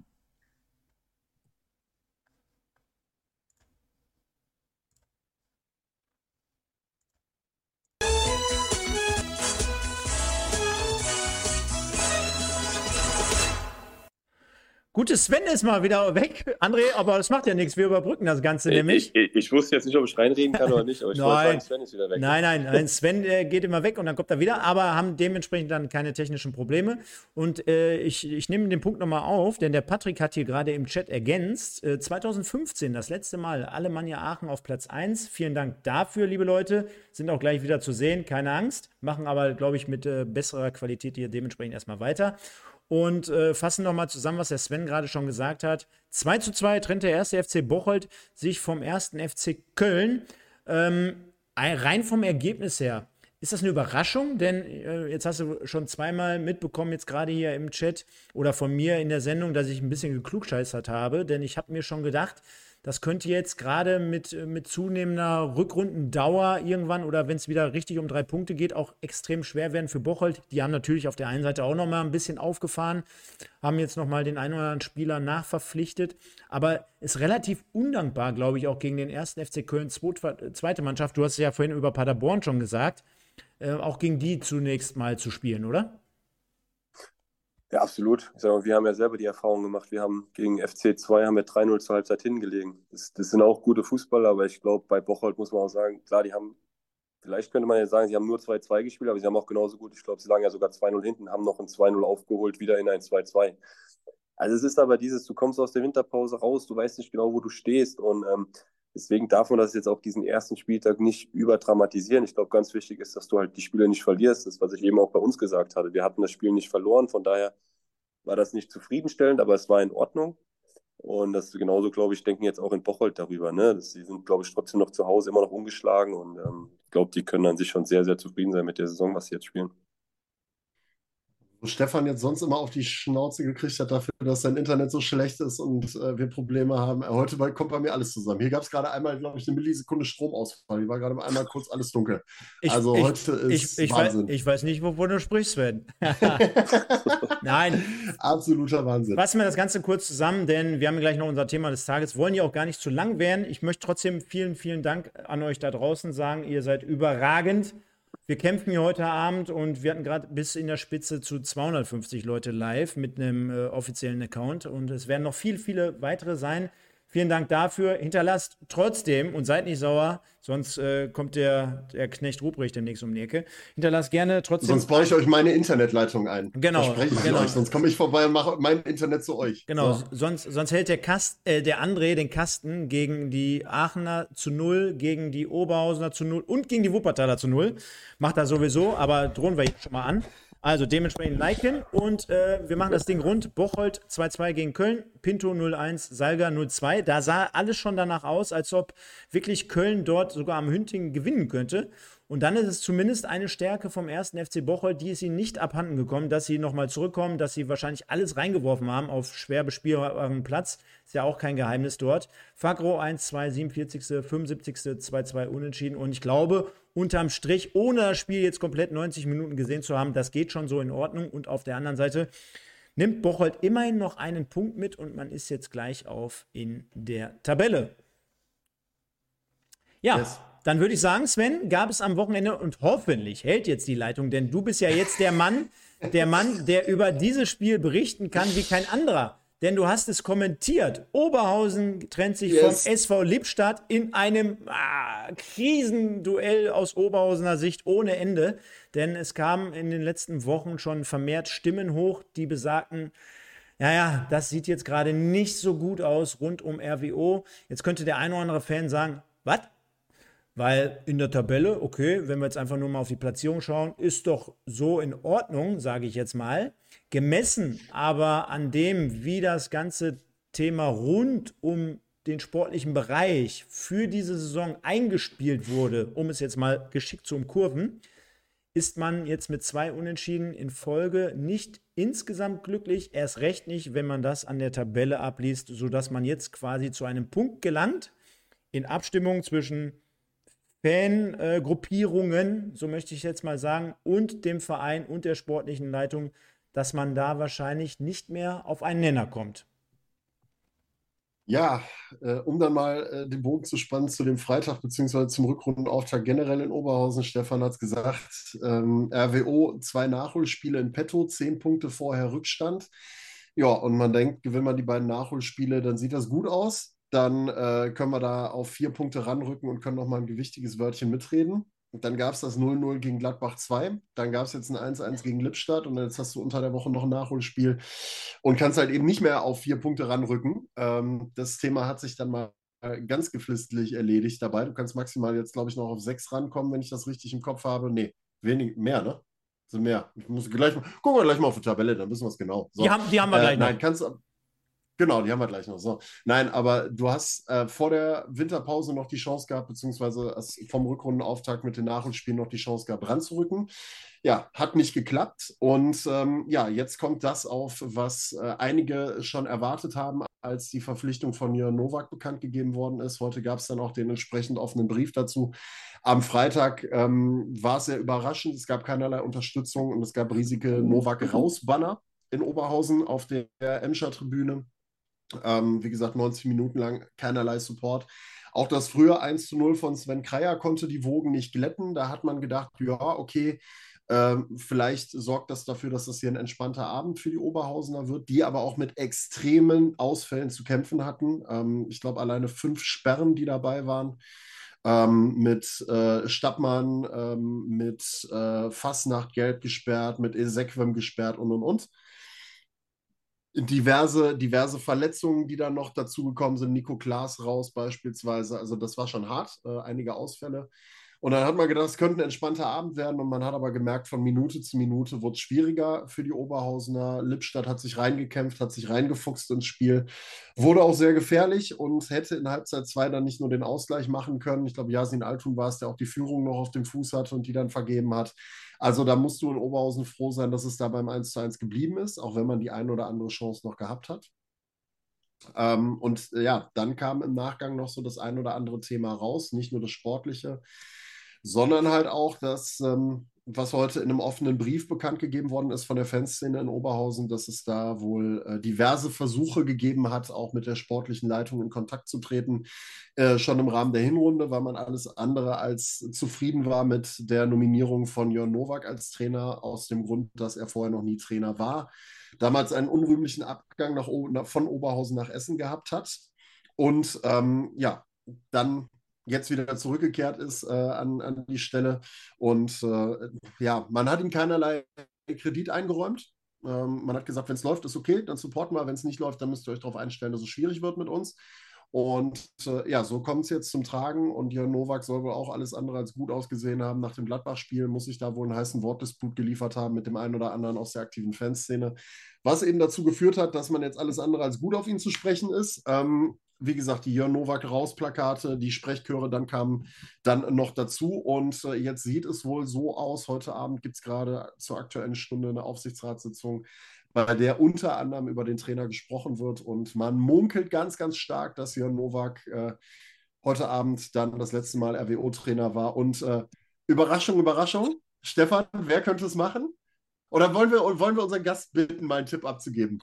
Speaker 1: Gutes Sven ist mal wieder weg, André, aber das macht ja nichts. Wir überbrücken das Ganze
Speaker 3: ich,
Speaker 1: nämlich.
Speaker 3: Ich, ich, wusste jetzt nicht, ob ich reinreden kann oder nicht, aber ich wollte sagen, Sven ist wieder weg.
Speaker 1: Nein, nein, nein Sven äh, geht immer weg und dann kommt er wieder, aber haben dementsprechend dann keine technischen Probleme. Und äh, ich, ich nehme den Punkt nochmal auf, denn der Patrick hat hier gerade im Chat ergänzt. Äh, 2015, das letzte Mal, Alemannia Aachen auf Platz 1. Vielen Dank dafür, liebe Leute. Sind auch gleich wieder zu sehen, keine Angst. Machen aber, glaube ich, mit äh, besserer Qualität hier dementsprechend erstmal weiter und äh, fassen nochmal zusammen, was der Sven gerade schon gesagt hat. 2 zu 2 trennt der erste FC Bocholt sich vom ersten FC Köln. Ähm, rein vom Ergebnis her. Ist das eine Überraschung? Denn äh, jetzt hast du schon zweimal mitbekommen, jetzt gerade hier im Chat oder von mir in der Sendung, dass ich ein bisschen geklugscheißert habe. Denn ich habe mir schon gedacht, das könnte jetzt gerade mit, mit zunehmender Rückrundendauer irgendwann oder wenn es wieder richtig um drei Punkte geht, auch extrem schwer werden für Bocholt. Die haben natürlich auf der einen Seite auch noch mal ein bisschen aufgefahren, haben jetzt noch mal den einen oder anderen Spieler nachverpflichtet, aber ist relativ undankbar, glaube ich, auch gegen den ersten FC Köln zweite Mannschaft. Du hast es ja vorhin über Paderborn schon gesagt, äh, auch gegen die zunächst mal zu spielen, oder?
Speaker 3: Ja, absolut. Ich sag mal, wir haben ja selber die Erfahrung gemacht. Wir haben gegen FC 2 haben wir 3-0 zur Halbzeit hingelegen. Das, das sind auch gute Fußballer, aber ich glaube, bei Bocholt muss man auch sagen, klar, die haben, vielleicht könnte man ja sagen, sie haben nur 2-2 gespielt, aber sie haben auch genauso gut, ich glaube, sie lagen ja sogar 2-0 hinten, haben noch ein 2-0 aufgeholt, wieder in ein 2-2. Also es ist aber dieses, du kommst aus der Winterpause raus, du weißt nicht genau, wo du stehst und ähm, deswegen darf man das jetzt auch diesen ersten Spieltag nicht überdramatisieren. Ich glaube, ganz wichtig ist, dass du halt die Spiele nicht verlierst. Das, was ich eben auch bei uns gesagt hatte. Wir hatten das Spiel nicht verloren, von daher war das nicht zufriedenstellend, aber es war in Ordnung. Und das genauso, glaube ich, denken jetzt auch in Bocholt darüber. Ne? Sie sind, glaube ich, trotzdem noch zu Hause immer noch ungeschlagen und ähm, ich glaube, die können an sich schon sehr, sehr zufrieden sein mit der Saison, was sie jetzt spielen
Speaker 2: Stefan jetzt sonst immer auf die Schnauze gekriegt hat dafür, dass sein Internet so schlecht ist und äh, wir Probleme haben. Äh, heute kommt bei mir alles zusammen. Hier gab es gerade einmal, glaube ich, eine Millisekunde Stromausfall. Hier war gerade einmal kurz alles dunkel.
Speaker 1: Ich, also ich, heute ist ich, Wahnsinn. Weiß, ich weiß nicht, wovon du sprichst, Sven. Nein.
Speaker 2: Absoluter Wahnsinn.
Speaker 1: Fassen wir das Ganze kurz zusammen, denn wir haben gleich noch unser Thema des Tages. Wollen ja auch gar nicht zu lang werden. Ich möchte trotzdem vielen, vielen Dank an euch da draußen sagen. Ihr seid überragend. Wir kämpfen hier heute Abend und wir hatten gerade bis in der Spitze zu 250 Leute live mit einem äh, offiziellen Account und es werden noch viel, viele weitere sein. Vielen Dank dafür. Hinterlasst trotzdem und seid nicht sauer, sonst äh, kommt der, der Knecht Ruprecht demnächst um die Ecke. Hinterlasst gerne trotzdem.
Speaker 2: Sonst baue ich euch meine Internetleitung ein.
Speaker 1: Genau.
Speaker 2: Genau. euch. Sonst komme ich vorbei und mache mein Internet zu euch.
Speaker 1: Genau. So. Sonst, sonst hält der, Kast, äh, der André den Kasten gegen die Aachener zu null, gegen die Oberhausener zu null und gegen die Wuppertaler zu null. Macht er sowieso, aber drohen wir jetzt schon mal an. Also dementsprechend liken und äh, wir machen das Ding rund. Bocholt 2-2 gegen Köln, Pinto 0-1, Salga 0-2. Da sah alles schon danach aus, als ob wirklich Köln dort sogar am Hüntingen gewinnen könnte. Und dann ist es zumindest eine Stärke vom ersten FC Bocholt, die ist ihnen nicht abhanden gekommen, dass sie nochmal zurückkommen, dass sie wahrscheinlich alles reingeworfen haben auf schwer bespielbaren Platz. Ist ja auch kein Geheimnis dort. Fagro 1-2, 47., 75., 2-2 unentschieden. Und ich glaube, unterm Strich, ohne das Spiel jetzt komplett 90 Minuten gesehen zu haben, das geht schon so in Ordnung. Und auf der anderen Seite nimmt Bocholt immerhin noch einen Punkt mit und man ist jetzt gleich auf in der Tabelle. Ja, yes. Dann würde ich sagen, Sven, gab es am Wochenende und hoffentlich hält jetzt die Leitung, denn du bist ja jetzt der Mann, der Mann, der über dieses Spiel berichten kann wie kein anderer denn du hast es kommentiert. Oberhausen trennt sich yes. vom SV Lippstadt in einem ah, Krisenduell aus Oberhausener Sicht ohne Ende. Denn es kamen in den letzten Wochen schon vermehrt Stimmen hoch, die besagten, ja, ja, das sieht jetzt gerade nicht so gut aus rund um RWO. Jetzt könnte der ein oder andere Fan sagen, was? Weil in der Tabelle, okay, wenn wir jetzt einfach nur mal auf die Platzierung schauen, ist doch so in Ordnung, sage ich jetzt mal. Gemessen aber an dem, wie das ganze Thema rund um den sportlichen Bereich für diese Saison eingespielt wurde, um es jetzt mal geschickt zu umkurven, ist man jetzt mit zwei Unentschieden in Folge nicht insgesamt glücklich, erst recht nicht, wenn man das an der Tabelle abliest, sodass man jetzt quasi zu einem Punkt gelangt in Abstimmung zwischen Fangruppierungen, so möchte ich jetzt mal sagen, und dem Verein und der sportlichen Leitung dass man da wahrscheinlich nicht mehr auf einen Nenner kommt.
Speaker 2: Ja, äh, um dann mal äh, den Bogen zu spannen zu dem Freitag beziehungsweise zum Rückrundenauftakt generell in Oberhausen. Stefan hat es gesagt, ähm, RWO zwei Nachholspiele in petto, zehn Punkte vorher Rückstand. Ja, und man denkt, gewinnt man die beiden Nachholspiele, dann sieht das gut aus. Dann äh, können wir da auf vier Punkte ranrücken und können nochmal ein gewichtiges Wörtchen mitreden. Dann gab es das 0-0 gegen Gladbach 2. Dann gab es jetzt ein 1-1 gegen Lippstadt und jetzt hast du unter der Woche noch ein Nachholspiel und kannst halt eben nicht mehr auf vier Punkte ranrücken. Ähm, das Thema hat sich dann mal ganz geflissentlich erledigt dabei. Du kannst maximal jetzt, glaube ich, noch auf sechs rankommen, wenn ich das richtig im Kopf habe. Nee, wenig, mehr, ne? So mehr. Ich muss gleich mal, gucken wir gleich mal auf die Tabelle, dann wissen wir es genau. So.
Speaker 1: Die, haben, die haben wir äh, gleich
Speaker 2: noch. Nein, kannst, Genau, die haben wir gleich noch. So. Nein, aber du hast äh, vor der Winterpause noch die Chance gehabt, beziehungsweise vom Rückrundenauftakt mit den Nachholspielen noch die Chance gehabt, ranzurücken. Ja, hat nicht geklappt. Und ähm, ja, jetzt kommt das auf, was äh, einige schon erwartet haben, als die Verpflichtung von Jörn Nowak bekannt gegeben worden ist. Heute gab es dann auch den entsprechend offenen Brief dazu. Am Freitag ähm, war es sehr überraschend. Es gab keinerlei Unterstützung und es gab riesige Nowak-Raus-Banner in Oberhausen auf der Emscher-Tribüne. Ähm, wie gesagt, 90 Minuten lang keinerlei Support. Auch das frühe 1 zu 0 von Sven Kreier konnte die Wogen nicht glätten. Da hat man gedacht, ja, okay, ähm, vielleicht sorgt das dafür, dass das hier ein entspannter Abend für die Oberhausener wird, die aber auch mit extremen Ausfällen zu kämpfen hatten. Ähm, ich glaube, alleine fünf Sperren, die dabei waren. Ähm, mit äh, Stappmann, ähm, mit äh, Fassnacht gelb gesperrt, mit Esequem gesperrt und und und diverse, diverse Verletzungen, die dann noch dazugekommen sind. Nico Klaas raus beispielsweise. Also das war schon hart, äh, einige Ausfälle. Und dann hat man gedacht, es könnte ein entspannter Abend werden. Und man hat aber gemerkt, von Minute zu Minute wurde es schwieriger für die Oberhausener. Lippstadt hat sich reingekämpft, hat sich reingefuchst ins Spiel. Wurde auch sehr gefährlich und hätte in Halbzeit 2 dann nicht nur den Ausgleich machen können. Ich glaube, Yasin Altun war es, der auch die Führung noch auf dem Fuß hatte und die dann vergeben hat. Also da musst du in Oberhausen froh sein, dass es da beim 1 zu 1 geblieben ist, auch wenn man die eine oder andere Chance noch gehabt hat. Ähm, und äh, ja, dann kam im Nachgang noch so das ein oder andere Thema raus, nicht nur das Sportliche, sondern halt auch das, ähm, was heute in einem offenen Brief bekannt gegeben worden ist von der Fanszene in Oberhausen, dass es da wohl äh, diverse Versuche gegeben hat, auch mit der sportlichen Leitung in Kontakt zu treten. Äh, schon im Rahmen der Hinrunde, weil man alles andere als zufrieden war mit der Nominierung von Jörn Nowak als Trainer, aus dem Grund, dass er vorher noch nie Trainer war. Damals einen unrühmlichen Abgang nach, von Oberhausen nach Essen gehabt hat. Und ähm, ja, dann jetzt wieder zurückgekehrt ist äh, an, an die Stelle. Und äh, ja, man hat ihm keinerlei Kredit eingeräumt. Ähm, man hat gesagt, wenn es läuft, ist okay, dann supporten wir. Wenn es nicht läuft, dann müsst ihr euch darauf einstellen, dass es schwierig wird mit uns. Und äh, ja, so kommt es jetzt zum Tragen. Und Jörn Nowak soll wohl auch alles andere als gut ausgesehen haben. Nach dem Gladbach-Spiel muss ich da wohl einen heißen Wortdisput geliefert haben mit dem einen oder anderen aus der aktiven Fanszene. Was eben dazu geführt hat, dass man jetzt alles andere als gut auf ihn zu sprechen ist. Ähm, wie gesagt, die Jörn Nowak Rausplakate, die Sprechchöre dann kamen dann noch dazu. Und äh, jetzt sieht es wohl so aus. Heute Abend gibt es gerade zur aktuellen Stunde eine Aufsichtsratssitzung, bei der unter anderem über den Trainer gesprochen wird. Und man munkelt ganz, ganz stark, dass Jörn Nowak äh, heute Abend dann das letzte Mal RWO-Trainer war. Und äh, Überraschung, Überraschung. Stefan, wer könnte es machen? Oder wollen wir, wollen wir unseren Gast bitten, mal einen Tipp abzugeben?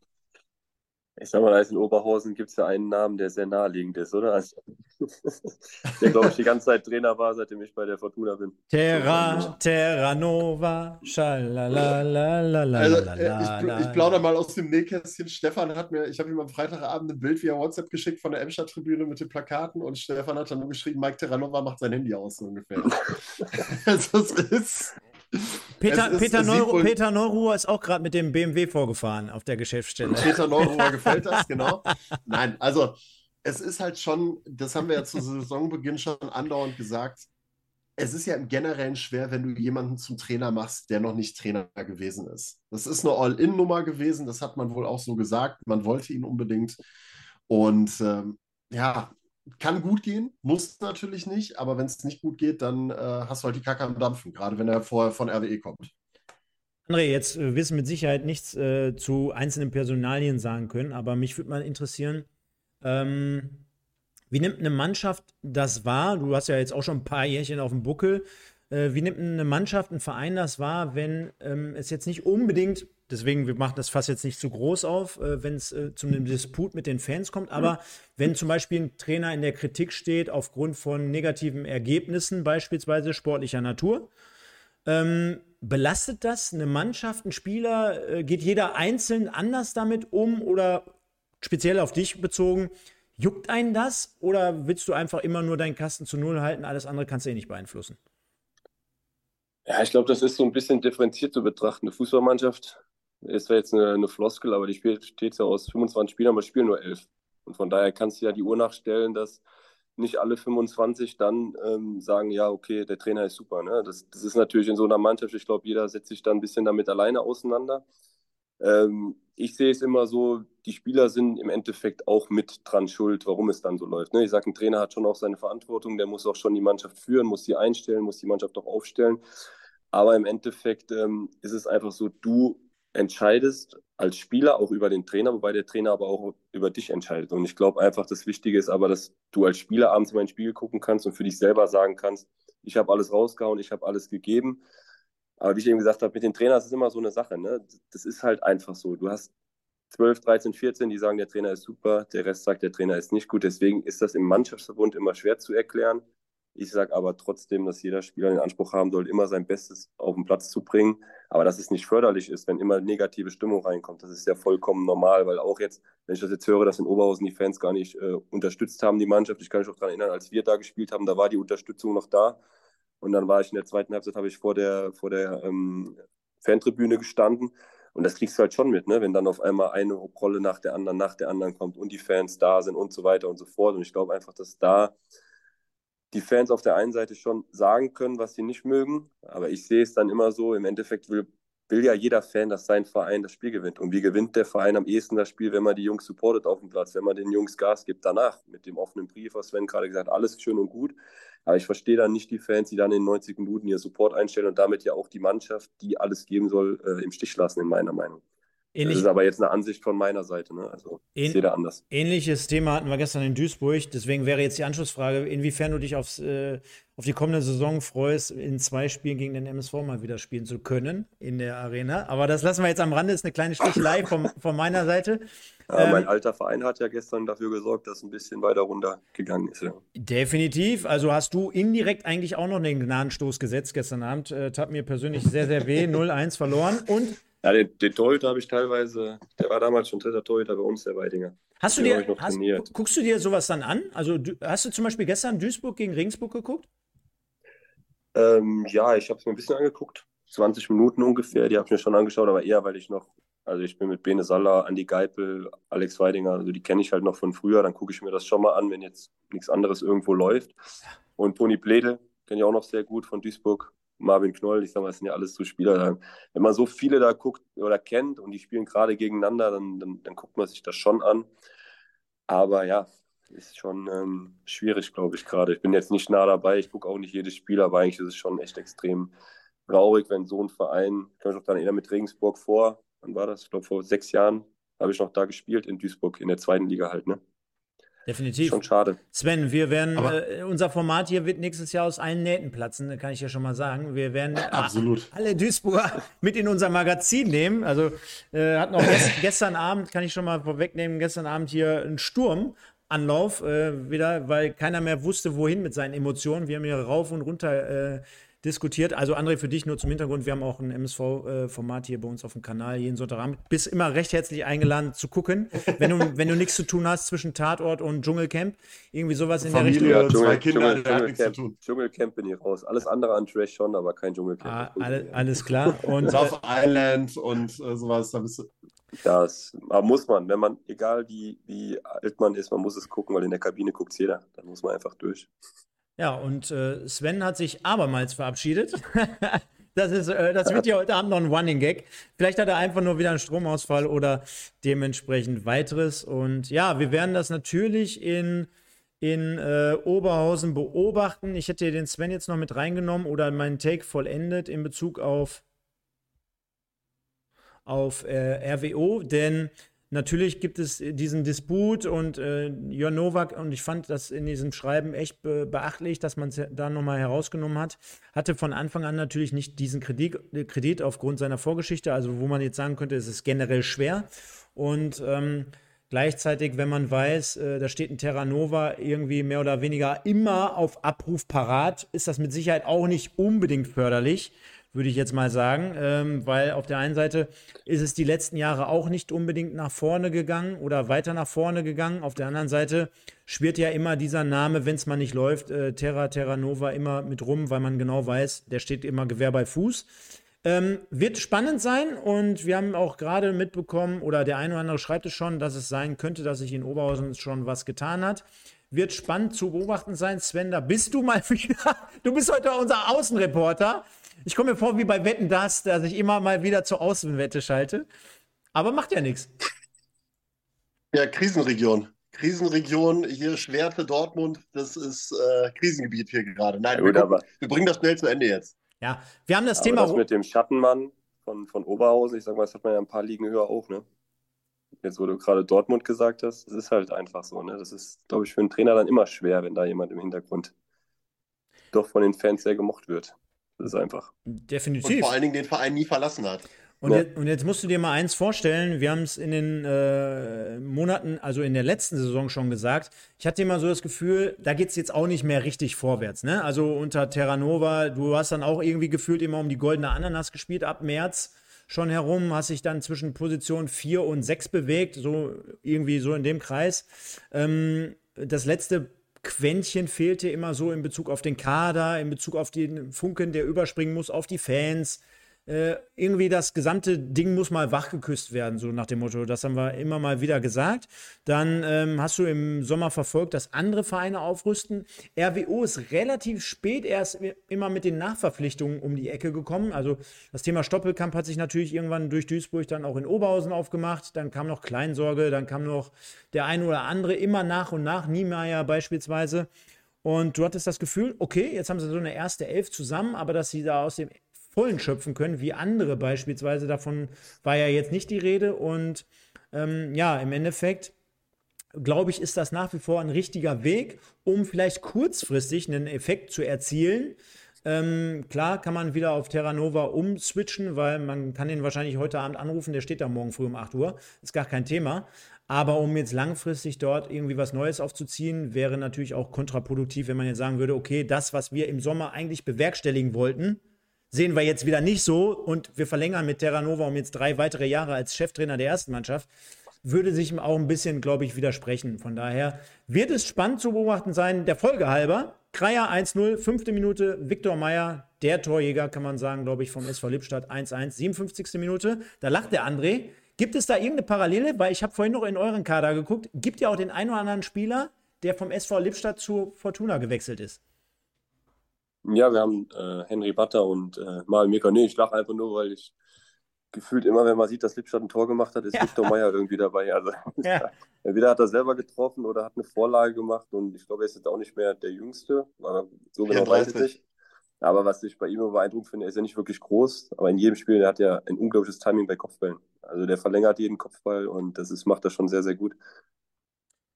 Speaker 3: Ich sag mal, als in Oberhausen gibt es ja einen Namen, der sehr naheliegend ist, oder? Also, der, glaube ich, die ganze Zeit Trainer war, seitdem ich bei der Fortuna bin.
Speaker 1: Terra, Terra Nova, schalalalala.
Speaker 2: Also, äh, ich, ich plaudere mal aus dem Nähkästchen. Stefan hat mir, ich habe ihm am Freitagabend ein Bild via WhatsApp geschickt von der Emscher-Tribüne mit den Plakaten und Stefan hat dann nur geschrieben, Mike Terranova macht sein Handy aus, so ungefähr. also, es ist.
Speaker 1: Peter, ist, Peter, Neuro, Peter Neuruhr ist auch gerade mit dem BMW vorgefahren auf der Geschäftsstelle.
Speaker 2: Peter Neuruhr gefällt das, genau. Nein, also es ist halt schon, das haben wir ja zu Saisonbeginn schon andauernd gesagt, es ist ja im Generellen schwer, wenn du jemanden zum Trainer machst, der noch nicht Trainer gewesen ist. Das ist eine All-In-Nummer gewesen, das hat man wohl auch so gesagt. Man wollte ihn unbedingt. Und ähm, ja, kann gut gehen, muss natürlich nicht, aber wenn es nicht gut geht, dann äh, hast du halt die Kacke am Dampfen, gerade wenn er vorher von RWE kommt.
Speaker 1: André, jetzt äh, du mit Sicherheit nichts äh, zu einzelnen Personalien sagen können, aber mich würde mal interessieren, ähm, wie nimmt eine Mannschaft das wahr? Du hast ja jetzt auch schon ein paar Jährchen auf dem Buckel. Äh, wie nimmt eine Mannschaft, ein Verein das wahr, wenn ähm, es jetzt nicht unbedingt Deswegen, wir machen das fast jetzt nicht zu groß auf, äh, wenn es äh, zu einem Disput mit den Fans kommt. Aber wenn zum Beispiel ein Trainer in der Kritik steht aufgrund von negativen Ergebnissen, beispielsweise sportlicher Natur, ähm, belastet das eine Mannschaft, ein Spieler? Äh, geht jeder einzeln anders damit um oder speziell auf dich bezogen? Juckt einen das oder willst du einfach immer nur deinen Kasten zu Null halten? Alles andere kannst du eh nicht beeinflussen.
Speaker 3: Ja, ich glaube, das ist so ein bisschen differenziert zu betrachten. Eine Fußballmannschaft ist zwar jetzt eine, eine Floskel, aber die besteht ja aus 25 Spielern, aber spielen nur 11. Und von daher kannst du ja die Uhr nachstellen, dass nicht alle 25 dann ähm, sagen, ja, okay, der Trainer ist super. Ne? Das, das ist natürlich in so einer Mannschaft, ich glaube, jeder setzt sich da ein bisschen damit alleine auseinander. Ähm, ich sehe es immer so, die Spieler sind im Endeffekt auch mit dran schuld, warum es dann so läuft. Ne? Ich sage, ein Trainer hat schon auch seine Verantwortung, der muss auch schon die Mannschaft führen, muss sie einstellen, muss die Mannschaft auch aufstellen. Aber im Endeffekt ähm, ist es einfach so, du entscheidest als Spieler auch über den Trainer, wobei der Trainer aber auch über dich entscheidet. Und ich glaube einfach, das Wichtige ist aber, dass du als Spieler abends in mein Spiegel gucken kannst und für dich selber sagen kannst, ich habe alles rausgehauen, ich habe alles gegeben. Aber wie ich eben gesagt habe, mit den Trainern ist es immer so eine Sache. Ne? Das ist halt einfach so. Du hast 12, 13, 14, die sagen, der Trainer ist super, der Rest sagt, der Trainer ist nicht gut. Deswegen ist das im Mannschaftsverbund immer schwer zu erklären. Ich sage aber trotzdem, dass jeder Spieler den Anspruch haben soll, immer sein Bestes auf den Platz zu bringen. Aber dass es nicht förderlich ist, wenn immer negative Stimmung reinkommt, das ist ja vollkommen normal, weil auch jetzt, wenn ich das jetzt höre, dass in Oberhausen die Fans gar nicht äh, unterstützt haben, die Mannschaft, ich kann mich auch daran erinnern, als wir da gespielt haben, da war die Unterstützung noch da. Und dann war ich in der zweiten Halbzeit, habe ich vor der, vor der ähm, Fantribüne gestanden Und das kriegst du halt schon mit, ne? wenn dann auf einmal eine Rolle nach der anderen, nach der anderen kommt und die Fans da sind und so weiter und so fort. Und ich glaube einfach, dass da die Fans auf der einen Seite schon sagen können, was sie nicht mögen. Aber ich sehe es dann immer so, im Endeffekt will, will ja jeder Fan, dass sein Verein das Spiel gewinnt. Und wie gewinnt der Verein am ehesten das Spiel, wenn man die Jungs supportet auf dem Platz, wenn man den Jungs Gas gibt danach, mit dem offenen Brief, was Sven gerade gesagt hat, alles schön und gut. Aber ich verstehe dann nicht die Fans, die dann in 90 Minuten ihr Support einstellen und damit ja auch die Mannschaft, die alles geben soll, äh, im Stich lassen, in meiner Meinung. Ähnlich, das ist aber jetzt eine Ansicht von meiner Seite. Ne? Also
Speaker 1: ich sehe da anders. Ähnliches Thema hatten wir gestern in Duisburg. Deswegen wäre jetzt die Anschlussfrage, inwiefern du dich aufs, äh, auf die kommende Saison freust, in zwei Spielen gegen den MSV mal wieder spielen zu können in der Arena. Aber das lassen wir jetzt am Rande. Das ist eine kleine Stichelei von, von meiner Seite.
Speaker 3: Ja, ähm, mein alter Verein hat ja gestern dafür gesorgt, dass ein bisschen weiter runtergegangen ist. Ja.
Speaker 1: Definitiv. Also hast du indirekt eigentlich auch noch den Gnadenstoß gesetzt gestern Abend. Äh, tat mir persönlich sehr, sehr weh. 0-1 verloren. Und
Speaker 3: ja, den, den Torhüter habe ich teilweise, der war damals schon dritter Torhüter bei uns, der Weidinger.
Speaker 1: Hast du dir, hast, guckst du dir sowas dann an? Also du, hast du zum Beispiel gestern Duisburg gegen Regensburg geguckt?
Speaker 3: Ähm, ja, ich habe es mir ein bisschen angeguckt. 20 Minuten ungefähr, die habe ich mir schon angeschaut, aber eher, weil ich noch, also ich bin mit Bene Salla, Andi Geipel, Alex Weidinger, also die kenne ich halt noch von früher, dann gucke ich mir das schon mal an, wenn jetzt nichts anderes irgendwo läuft. Und Toni Blede kenne ich auch noch sehr gut von Duisburg, Marvin Knoll, ich sag mal, das sind ja alles so Spieler. Wenn man so viele da guckt oder kennt und die spielen gerade gegeneinander, dann, dann, dann guckt man sich das schon an. Aber ja, ist schon ähm, schwierig, glaube ich, gerade. Ich bin jetzt nicht nah dabei, ich gucke auch nicht jedes Spiel, aber eigentlich ist es schon echt extrem traurig, wenn so ein Verein, ich kann mich noch daran erinnern, mit Regensburg vor, wann war das? Ich glaube, vor sechs Jahren habe ich noch da gespielt in Duisburg, in der zweiten Liga halt, ne?
Speaker 1: Definitiv.
Speaker 3: Schon schade.
Speaker 1: Sven, wir werden, äh, unser Format hier wird nächstes Jahr aus allen Nähten platzen, kann ich ja schon mal sagen. Wir werden
Speaker 2: Absolut.
Speaker 1: alle Duisburger mit in unser Magazin nehmen. Also äh, hatten auch gest gestern Abend, kann ich schon mal vorwegnehmen, gestern Abend hier einen Sturmanlauf äh, wieder, weil keiner mehr wusste, wohin mit seinen Emotionen. Wir haben hier rauf und runter äh, diskutiert. Also André, für dich nur zum Hintergrund, wir haben auch ein MSV-Format hier bei uns auf dem Kanal jeden Sonntagabend. Bist immer recht herzlich eingeladen zu gucken, wenn du, wenn du nichts zu tun hast zwischen Tatort und Dschungelcamp. Irgendwie sowas in
Speaker 2: Familie,
Speaker 1: der Richtung.
Speaker 2: Ja, Dschungel, zwei Kinder, Dschungel, Dschungelcamp,
Speaker 3: nichts zu tun. Dschungelcamp bin ich raus. Alles andere an Trash schon, aber kein Dschungelcamp.
Speaker 1: Ah, alle, alles klar. Und,
Speaker 2: South Island und äh, sowas, da bist du
Speaker 3: das muss man, wenn man, egal wie, wie alt man ist, man muss es gucken, weil in der Kabine guckt jeder. Dann muss man einfach durch.
Speaker 1: Ja, und äh, Sven hat sich abermals verabschiedet. das, ist, äh, das wird ja heute Abend noch ein Running Gag. Vielleicht hat er einfach nur wieder einen Stromausfall oder dementsprechend weiteres. Und ja, wir werden das natürlich in, in äh, Oberhausen beobachten. Ich hätte den Sven jetzt noch mit reingenommen oder meinen Take vollendet in Bezug auf, auf äh, RWO, denn Natürlich gibt es diesen Disput und äh, Jörn Nowak, und ich fand das in diesem Schreiben echt be beachtlich, dass man es da nochmal herausgenommen hat, hatte von Anfang an natürlich nicht diesen Kredit, Kredit aufgrund seiner Vorgeschichte, also wo man jetzt sagen könnte, es ist generell schwer. Und ähm, gleichzeitig, wenn man weiß, äh, da steht ein Terra Nova irgendwie mehr oder weniger immer auf Abruf parat, ist das mit Sicherheit auch nicht unbedingt förderlich würde ich jetzt mal sagen, ähm, weil auf der einen Seite ist es die letzten Jahre auch nicht unbedingt nach vorne gegangen oder weiter nach vorne gegangen. Auf der anderen Seite schwirrt ja immer dieser Name, wenn es mal nicht läuft, äh, Terra Terra Nova immer mit rum, weil man genau weiß, der steht immer Gewehr bei Fuß. Ähm, wird spannend sein und wir haben auch gerade mitbekommen, oder der eine oder andere schreibt es schon, dass es sein könnte, dass sich in Oberhausen schon was getan hat. Wird spannend zu beobachten sein. Sven, da bist du mal wieder. Du bist heute unser Außenreporter. Ich komme mir vor wie bei Wetten das, dass ich immer mal wieder zur Außenwette schalte. Aber macht ja nichts.
Speaker 2: Ja, Krisenregion. Krisenregion, hier Schwerte, Dortmund, das ist äh, Krisengebiet hier gerade. Nein, ja, gut, wir, gucken, wir, bringen das schnell zu Ende jetzt.
Speaker 1: Ja, wir haben das
Speaker 3: aber
Speaker 1: Thema.
Speaker 3: Das mit dem Schattenmann von, von Oberhausen, ich sag mal, das hat man ja ein paar Ligen höher auch, ne? Jetzt, wo du gerade Dortmund gesagt hast, das ist halt einfach so, ne? Das ist, glaube ich, für einen Trainer dann immer schwer, wenn da jemand im Hintergrund doch von den Fans sehr gemocht wird. Das ist einfach.
Speaker 1: Definitiv.
Speaker 2: Und vor allen Dingen den Verein nie verlassen hat.
Speaker 1: Und, ja. jetzt, und jetzt, musst du dir mal eins vorstellen, wir haben es in den äh, Monaten, also in der letzten Saison schon gesagt, ich hatte immer so das Gefühl, da geht es jetzt auch nicht mehr richtig vorwärts. Ne? Also unter Terranova, du hast dann auch irgendwie gefühlt immer um die goldene Ananas gespielt, ab März schon herum, hast dich dann zwischen Position 4 und 6 bewegt, so irgendwie so in dem Kreis. Ähm, das letzte Quäntchen fehlte immer so in Bezug auf den Kader, in Bezug auf den Funken, der überspringen muss, auf die Fans. Äh, irgendwie das gesamte Ding muss mal wachgeküsst werden, so nach dem Motto. Das haben wir immer mal wieder gesagt. Dann ähm, hast du im Sommer verfolgt, dass andere Vereine aufrüsten. RWO ist relativ spät erst immer mit den Nachverpflichtungen um die Ecke gekommen. Also das Thema Stoppelkamp hat sich natürlich irgendwann durch Duisburg dann auch in Oberhausen aufgemacht. Dann kam noch Kleinsorge, dann kam noch der eine oder andere immer nach und nach, Niemeyer beispielsweise. Und du hattest das Gefühl, okay, jetzt haben sie so eine erste Elf zusammen, aber dass sie da aus dem Vollen schöpfen können, wie andere beispielsweise. Davon war ja jetzt nicht die Rede. Und ähm, ja, im Endeffekt glaube ich, ist das nach wie vor ein richtiger Weg, um vielleicht kurzfristig einen Effekt zu erzielen. Ähm, klar kann man wieder auf Terra Nova umswitchen, weil man kann ihn wahrscheinlich heute Abend anrufen, der steht da morgen früh um 8 Uhr. Ist gar kein Thema. Aber um jetzt langfristig dort irgendwie was Neues aufzuziehen, wäre natürlich auch kontraproduktiv, wenn man jetzt sagen würde, okay, das, was wir im Sommer eigentlich bewerkstelligen wollten, sehen wir jetzt wieder nicht so und wir verlängern mit Terranova um jetzt drei weitere Jahre als Cheftrainer der ersten Mannschaft, würde sich auch ein bisschen, glaube ich, widersprechen. Von daher wird es spannend zu beobachten sein, der Folge halber. Kreier 1-0, fünfte Minute, Viktor Meyer, der Torjäger, kann man sagen, glaube ich, vom SV Lippstadt 1-1, 57. Minute. Da lacht der André. Gibt es da irgendeine Parallele? Weil ich habe vorhin noch in euren Kader geguckt. Gibt ja auch den einen oder anderen Spieler, der vom SV Lippstadt zu Fortuna gewechselt ist.
Speaker 3: Ja, wir haben äh, Henry Butter und äh, Mal Mika. Nee, ich lache einfach nur, weil ich gefühlt immer, wenn man sieht, dass Lippstadt ein Tor gemacht hat, ist ja. Viktor Meyer irgendwie dabei. Also ja. entweder hat er selber getroffen oder hat eine Vorlage gemacht und ich glaube, er ist jetzt auch nicht mehr der Jüngste, aber so genau weiß ich nicht. Aber was ich bei ihm beeindruckt finde, er ist ja nicht wirklich groß, aber in jedem Spiel, der hat ja ein unglaubliches Timing bei Kopfbällen. Also der verlängert jeden Kopfball und das ist, macht er schon sehr, sehr gut.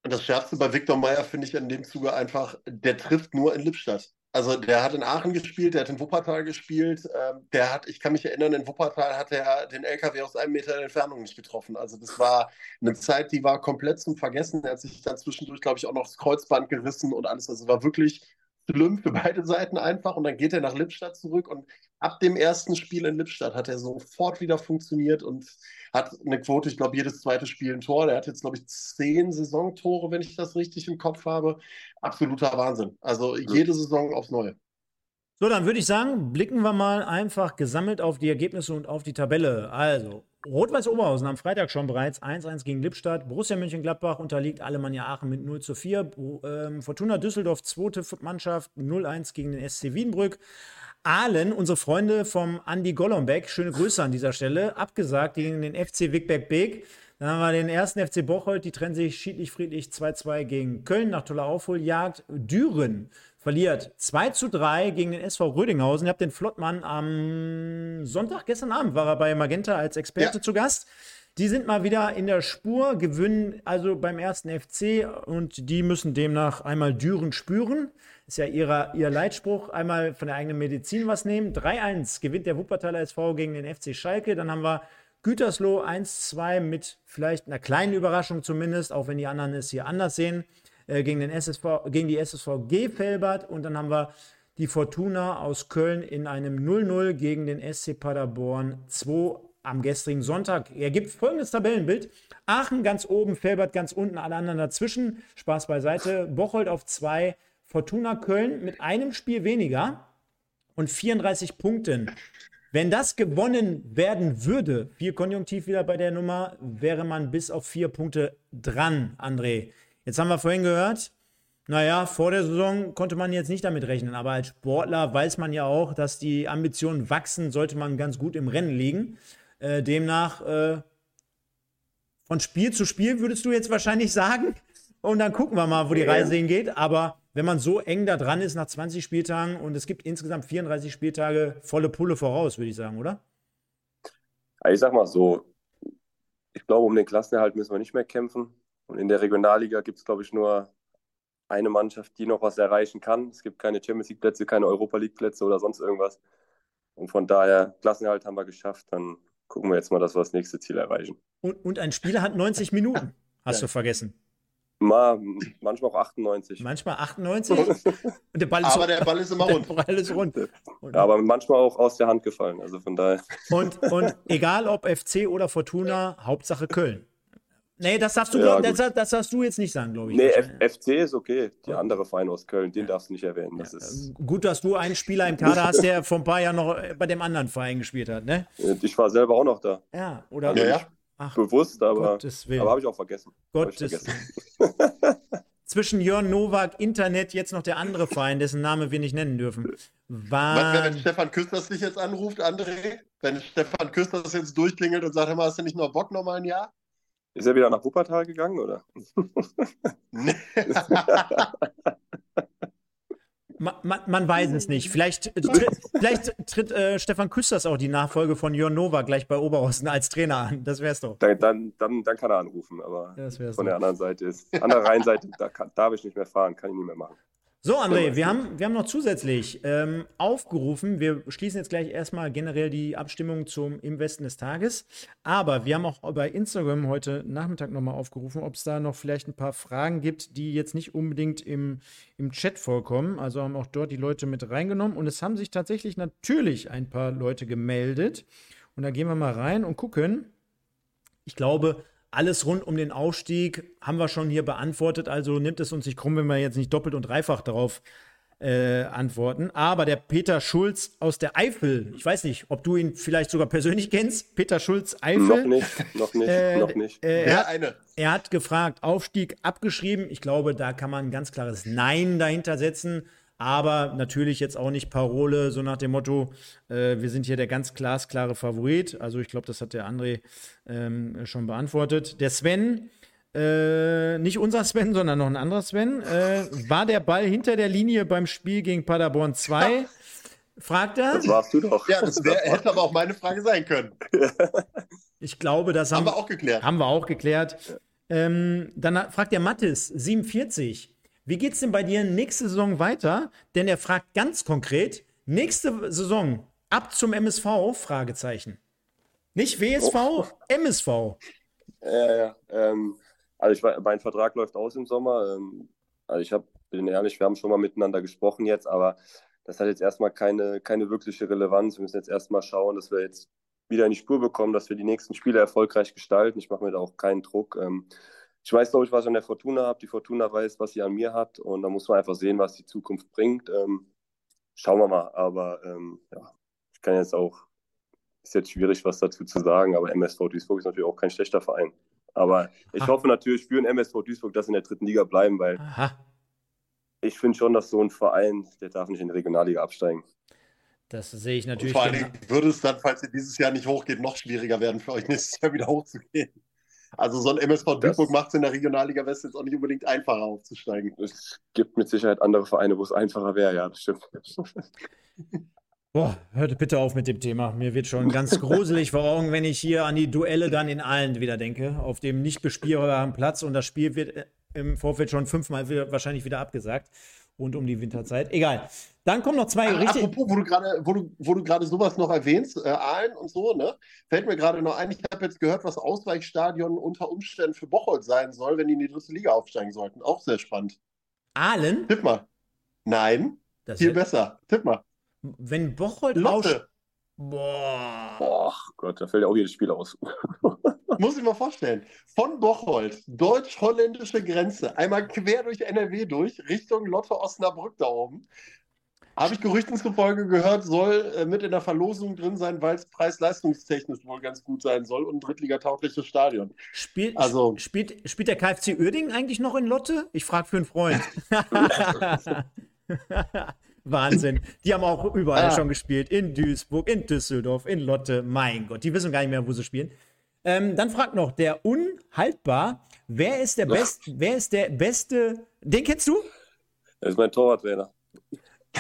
Speaker 2: Und das Schärfste bei Viktor Meyer finde ich in dem Zuge einfach, der trifft nur in Lippstadt. Also der hat in Aachen gespielt, der hat in Wuppertal gespielt. Ähm, der hat, ich kann mich erinnern, in Wuppertal hat er den LKW aus einem Meter Entfernung nicht getroffen. Also das war eine Zeit, die war komplett zum Vergessen. Er hat sich dann zwischendurch, glaube ich, auch noch das Kreuzband gerissen und alles. Also es war wirklich schlimm für beide Seiten einfach. Und dann geht er nach Lippstadt zurück und ab dem ersten Spiel in Lippstadt hat er sofort wieder funktioniert und hat eine Quote, ich glaube, jedes zweite Spiel ein Tor. Der hat jetzt, glaube ich, zehn Saisontore, wenn ich das richtig im Kopf habe. Absoluter Wahnsinn. Also jede Saison aufs Neue.
Speaker 1: So, dann würde ich sagen, blicken wir mal einfach gesammelt auf die Ergebnisse und auf die Tabelle. Also, Rot-Weiß Oberhausen am Freitag schon bereits 1-1 gegen Lippstadt. Borussia Mönchengladbach unterliegt Alemannia Aachen mit 0 zu 4. Ähm, Fortuna Düsseldorf, zweite Mannschaft, 0-1 gegen den SC Wiedenbrück. Aalen, unsere Freunde vom Andy Golombek, schöne Grüße an dieser Stelle, abgesagt gegen den FC Wigberg Beek. Dann haben wir den ersten FC Bocholt, die trennen sich schiedlich friedlich 2-2 gegen Köln nach toller Aufholjagd. Düren verliert 2 zu 3 gegen den SV Rödinghausen. Ihr habt den Flottmann am Sonntag, gestern Abend war er bei Magenta als Experte ja. zu Gast. Die sind mal wieder in der Spur, gewinnen also beim ersten FC und die müssen demnach einmal Düren spüren. Ist ja ihrer, ihr Leitspruch, einmal von der eigenen Medizin was nehmen. 3-1 gewinnt der Wuppertaler SV gegen den FC Schalke. Dann haben wir Gütersloh 1-2 mit vielleicht einer kleinen Überraschung zumindest, auch wenn die anderen es hier anders sehen. Äh, gegen, den SSV, gegen die SSV Felbert und dann haben wir die Fortuna aus Köln in einem 0-0 gegen den SC Paderborn 2 am gestrigen Sonntag. Er gibt folgendes Tabellenbild. Aachen ganz oben, Felbert ganz unten, alle anderen dazwischen. Spaß beiseite. Bocholt auf 2, Fortuna Köln mit einem Spiel weniger und 34 Punkten. Wenn das gewonnen werden würde, vier Konjunktiv wieder bei der Nummer, wäre man bis auf vier Punkte dran, André. Jetzt haben wir vorhin gehört, naja, vor der Saison konnte man jetzt nicht damit rechnen, aber als Sportler weiß man ja auch, dass die Ambitionen wachsen, sollte man ganz gut im Rennen liegen. Äh, demnach, äh, von Spiel zu Spiel würdest du jetzt wahrscheinlich sagen. Und dann gucken wir mal, wo die Reise hingeht. Aber wenn man so eng da dran ist nach 20 Spieltagen und es gibt insgesamt 34 Spieltage, volle Pulle voraus, würde ich sagen, oder?
Speaker 3: Ich sag mal so, ich glaube, um den Klassenerhalt müssen wir nicht mehr kämpfen. Und in der Regionalliga gibt es, glaube ich, nur eine Mannschaft, die noch was erreichen kann. Es gibt keine Champions League-Plätze, keine Europa League-Plätze oder sonst irgendwas. Und von daher, Klassenerhalt haben wir geschafft. Dann gucken wir jetzt mal, dass wir das nächste Ziel erreichen.
Speaker 1: Und, und ein Spieler hat 90 Minuten, hast ja. du vergessen.
Speaker 3: Mal, manchmal auch 98.
Speaker 1: Manchmal 98.
Speaker 2: Der Ball ist, aber der Ball ist immer rund. Der Ball ist rund.
Speaker 3: Ja, aber manchmal auch aus der Hand gefallen. Also von daher.
Speaker 1: Und, und egal ob FC oder Fortuna, Hauptsache Köln. Nee, das darfst du,
Speaker 3: Ja,
Speaker 1: glaub, das, das darfst du jetzt nicht sagen, glaube ich.
Speaker 3: Nee. F FC ist okay. Der andere Verein aus Köln, den darfst du nicht erwähnen. Das ist,
Speaker 1: Gut, dass du einen Spieler im Kader hast, der vor ein paar Jahren noch bei dem anderen Verein gespielt hat, ne?
Speaker 3: ich war selber auch noch da.
Speaker 1: Ja, oder?
Speaker 3: Also
Speaker 2: Ja, ja.
Speaker 3: nicht
Speaker 1: Ach,
Speaker 3: bewusst, aber,
Speaker 1: Willen.
Speaker 3: aber habe ich auch vergessen.
Speaker 1: Gottes
Speaker 3: vergessen.
Speaker 1: Zwischen Jörn Nowak, Internet, jetzt noch der andere Verein, dessen Name wir nicht nennen dürfen.
Speaker 2: Was wäre, wenn
Speaker 1: War,
Speaker 2: Stefan Küsters dich jetzt anruft, André? Wenn Stefan Küsters jetzt durchklingelt und sagt, hör mal, hast du nicht noch Bock noch mal ein Jahr?
Speaker 3: Ist er wieder nach Wuppertal gegangen, oder?
Speaker 1: man, man, man weiß es nicht. Vielleicht, äh, tritt, vielleicht tritt äh, Stefan Küsters auch die Nachfolge von Jörn Nowak gleich bei Oberhausen als Trainer an. Das wär's doch.
Speaker 3: Dann, dann, dann, dann kann er anrufen, aber
Speaker 1: wär's
Speaker 3: von
Speaker 1: doch.
Speaker 3: der anderen Seite ist, an der Rheinseite, da kann, darf ich nicht mehr fahren, kann ich nicht mehr machen.
Speaker 1: So, André, wir haben, wir haben noch zusätzlich ähm, aufgerufen, wir schließen jetzt gleich erstmal generell die Abstimmung zum Im Westen des Tages, aber wir haben auch bei Instagram heute Nachmittag nochmal aufgerufen, ob es da noch vielleicht ein paar Fragen gibt, die jetzt nicht unbedingt im, im Chat vorkommen. Also haben auch dort die Leute mit reingenommen und es haben sich tatsächlich natürlich ein paar Leute gemeldet. Und da gehen wir mal rein und gucken. Ich glaube, alles rund um den Aufstieg haben wir schon hier beantwortet. Also nimmt es uns nicht krumm, wenn wir jetzt nicht doppelt und dreifach darauf äh, antworten. Aber der Peter Schulz aus der Eifel, ich weiß nicht, ob du ihn vielleicht sogar persönlich kennst. Peter Schulz, Eifel.
Speaker 3: Noch nicht, noch nicht,
Speaker 1: Äh,
Speaker 3: noch nicht.
Speaker 1: Äh, er,
Speaker 2: Ja, eine.
Speaker 1: er hat gefragt, Aufstieg abgeschrieben. Ich glaube, da kann man ein ganz klares Nein dahinter setzen. Aber natürlich jetzt auch nicht Parole, so nach dem Motto, äh, wir sind hier der ganz glasklare Favorit. Also ich glaube, das hat der André ähm, schon beantwortet. Der Sven, äh, nicht unser Sven, sondern noch ein anderer Sven, äh, war der Ball hinter der Linie beim Spiel gegen Paderborn 2? Fragt er.
Speaker 3: Das warst du doch.
Speaker 2: Ja, das wär, hätte aber auch meine Frage sein können.
Speaker 1: Ich glaube, das
Speaker 2: Haben
Speaker 1: haben,
Speaker 2: wir auch geklärt.
Speaker 1: Haben wir auch geklärt. Ähm, dann fragt der Mattes, 47. Wie geht's denn bei dir nächste Saison weiter? Denn er fragt ganz konkret, nächste Saison ab zum MSV? Fragezeichen. Nicht WSV, MSV.
Speaker 3: Ja, ja. Ähm, also ich, mein Vertrag läuft aus im Sommer. Ähm, also ich hab, bin ehrlich, wir haben schon mal miteinander gesprochen jetzt, aber das hat jetzt erstmal keine, keine wirkliche Relevanz. Wir müssen jetzt erstmal schauen, dass wir jetzt wieder in die Spur bekommen, dass wir die nächsten Spiele erfolgreich gestalten. Ich mache mir da auch keinen Druck. Ähm, ich weiß, glaube ich, was ich an der Fortuna habe. Die Fortuna weiß, was sie an mir hat. Und da muss man einfach sehen, was die Zukunft bringt. Ähm, schauen wir mal. Aber ähm, ja, ich kann jetzt auch, ist jetzt schwierig, was dazu zu sagen, aber MSV Duisburg ist natürlich auch kein schlechter Verein. Aber ich
Speaker 1: Ah.
Speaker 3: hoffe natürlich für den MSV Duisburg, dass sie in der dritten Liga bleiben, weil
Speaker 1: Aha,
Speaker 3: ich finde schon, dass so ein Verein, der darf nicht in die Regionalliga absteigen.
Speaker 1: das sehe ich
Speaker 2: Und
Speaker 1: natürlich.
Speaker 2: vor allen. Dingen würde es dann, falls ihr dieses Jahr nicht hochgeht, noch schwieriger werden für euch nächstes Jahr wieder hochzugehen. Also so ein MSV Duisburg macht es in der Regionalliga West jetzt auch nicht unbedingt einfacher aufzusteigen.
Speaker 3: Es gibt mit Sicherheit andere Vereine, wo es einfacher wäre, ja, das stimmt.
Speaker 1: Boah, hört bitte auf mit dem Thema. Mir wird schon ganz gruselig vor Augen, wenn ich hier an die Duelle dann in Aalen wieder denke, auf dem nicht bespielbaren Platz und das Spiel wird äh, im Vorfeld schon fünfmal wieder, wahrscheinlich wieder abgesagt, rund um die Winterzeit. Egal. Dann kommen noch zwei richtig.
Speaker 2: Apropos, wo du gerade, wo du, wo du gerade sowas noch erwähnst, äh, Aalen und so, ne? Fällt mir gerade noch ein, ich habe jetzt gehört, was Ausweichstadion unter Umständen für Bocholt sein soll, wenn die in die dritte Liga aufsteigen sollten. Auch sehr spannend.
Speaker 1: Aalen?
Speaker 2: Tipp mal. Nein,
Speaker 1: Das
Speaker 2: viel besser. Tipp mal.
Speaker 1: wenn Bocholt aus.
Speaker 2: Lotte.
Speaker 1: Boah.
Speaker 3: Boah, Gott, da fällt ja auch jedes Spiel aus.
Speaker 2: Muss ich mal vorstellen. Von Bocholt, deutsch-holländische Grenze, einmal quer durch NRW durch, Richtung Lotte Osnabrück da oben. Habe ich Gerüchten zufolge gehört, soll äh, mit in der Verlosung drin sein, weil es preis-leistungstechnisch wohl ganz gut sein soll und ein Drittliga-taugliches Stadion.
Speaker 1: Spielt,
Speaker 2: Also-
Speaker 1: spielt, spielt der KfC Uerdingen eigentlich noch in Lotte? Ich frage für einen Freund. Wahnsinn. Die haben auch überall
Speaker 2: Ah.
Speaker 1: schon gespielt. In Duisburg, in Düsseldorf, in Lotte. Mein Gott, die wissen gar nicht mehr, wo sie spielen. Ähm, dann fragt noch der Unhaltbar, wer ist der, Best, wer ist der beste, den kennst du?
Speaker 3: Das ist mein Torwarttrainer.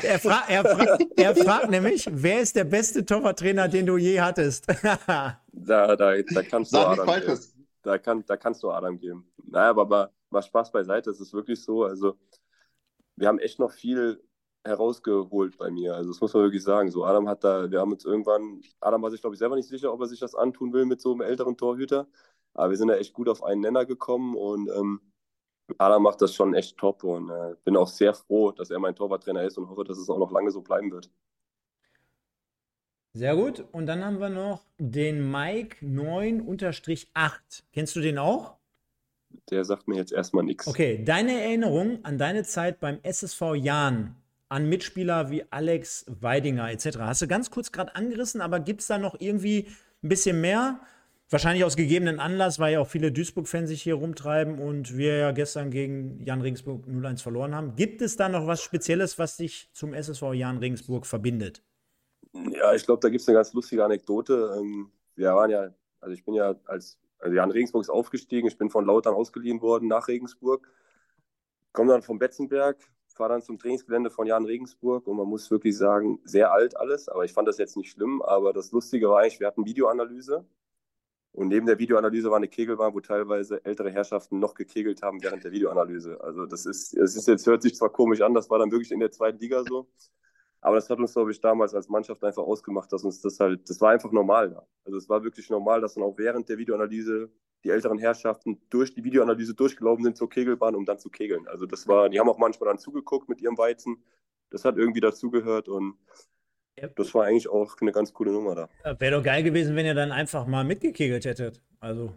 Speaker 1: Er, fra er, fra er fragt nämlich, wer ist der beste Torwarttrainer, den du je hattest?
Speaker 3: Da, da, da kannst du Adam geben. Da, kann, da kannst du Adam geben. Naja, aber mal, mal Spaß beiseite, es ist wirklich so. Also, wir haben echt noch viel herausgeholt bei mir. Also, das muss man wirklich sagen. So, Adam hat da, wir haben uns irgendwann, Adam war sich, glaube ich, selber nicht sicher, ob er sich das antun will mit so einem älteren Torhüter. Aber wir sind da echt gut auf einen Nenner gekommen und ähm, Adam macht das schon echt top und äh, bin auch sehr froh, dass er mein Torwarttrainer ist und hoffe, dass es auch noch lange so bleiben wird.
Speaker 1: Sehr gut. Und dann haben wir noch den Mike 9-8. Kennst du den auch?
Speaker 3: der sagt mir jetzt erstmal nichts.
Speaker 1: Okay, deine Erinnerung an deine Zeit beim SSV Jahn, an Mitspieler wie Alex Weidinger etc. Hast du ganz kurz gerade angerissen, aber gibt es da noch irgendwie ein bisschen mehr? Wahrscheinlich aus gegebenen Anlass, weil ja auch viele Duisburg-Fans sich hier rumtreiben und wir ja gestern gegen Jan Regensburg 0-1 verloren haben. Gibt es da noch was Spezielles, was dich zum SSV Jan Regensburg verbindet?
Speaker 3: Ja, ich glaube, da gibt es eine ganz lustige Anekdote. Ähm, wir waren ja, also ich bin ja als, also Jan Regensburg ist aufgestiegen, ich bin von Lautern ausgeliehen worden nach Regensburg, komme dann vom Betzenberg, fahre dann zum Trainingsgelände von Jan Regensburg und man muss wirklich sagen, sehr alt alles, aber ich fand das jetzt nicht schlimm. Aber das Lustige war eigentlich, wir hatten Videoanalyse und neben der Videoanalyse war eine Kegelbahn, wo teilweise ältere Herrschaften noch gekegelt haben während der Videoanalyse. Also das ist, es ist jetzt, hört sich zwar komisch an, das war dann wirklich in der zweiten Liga so. Aber das hat uns, glaube ich, damals als Mannschaft einfach ausgemacht, dass uns das halt, das war einfach normal. Also es war wirklich normal, dass dann auch während der Videoanalyse die älteren Herrschaften durch die Videoanalyse durchgelaufen sind zur Kegelbahn, um dann zu kegeln. Also das war, die haben auch manchmal dann zugeguckt mit ihrem Weizen. Das hat irgendwie dazugehört und ja. das war eigentlich auch eine ganz coole Nummer da.
Speaker 1: Wäre doch geil gewesen, wenn ihr dann einfach mal mitgekegelt hättet. Also.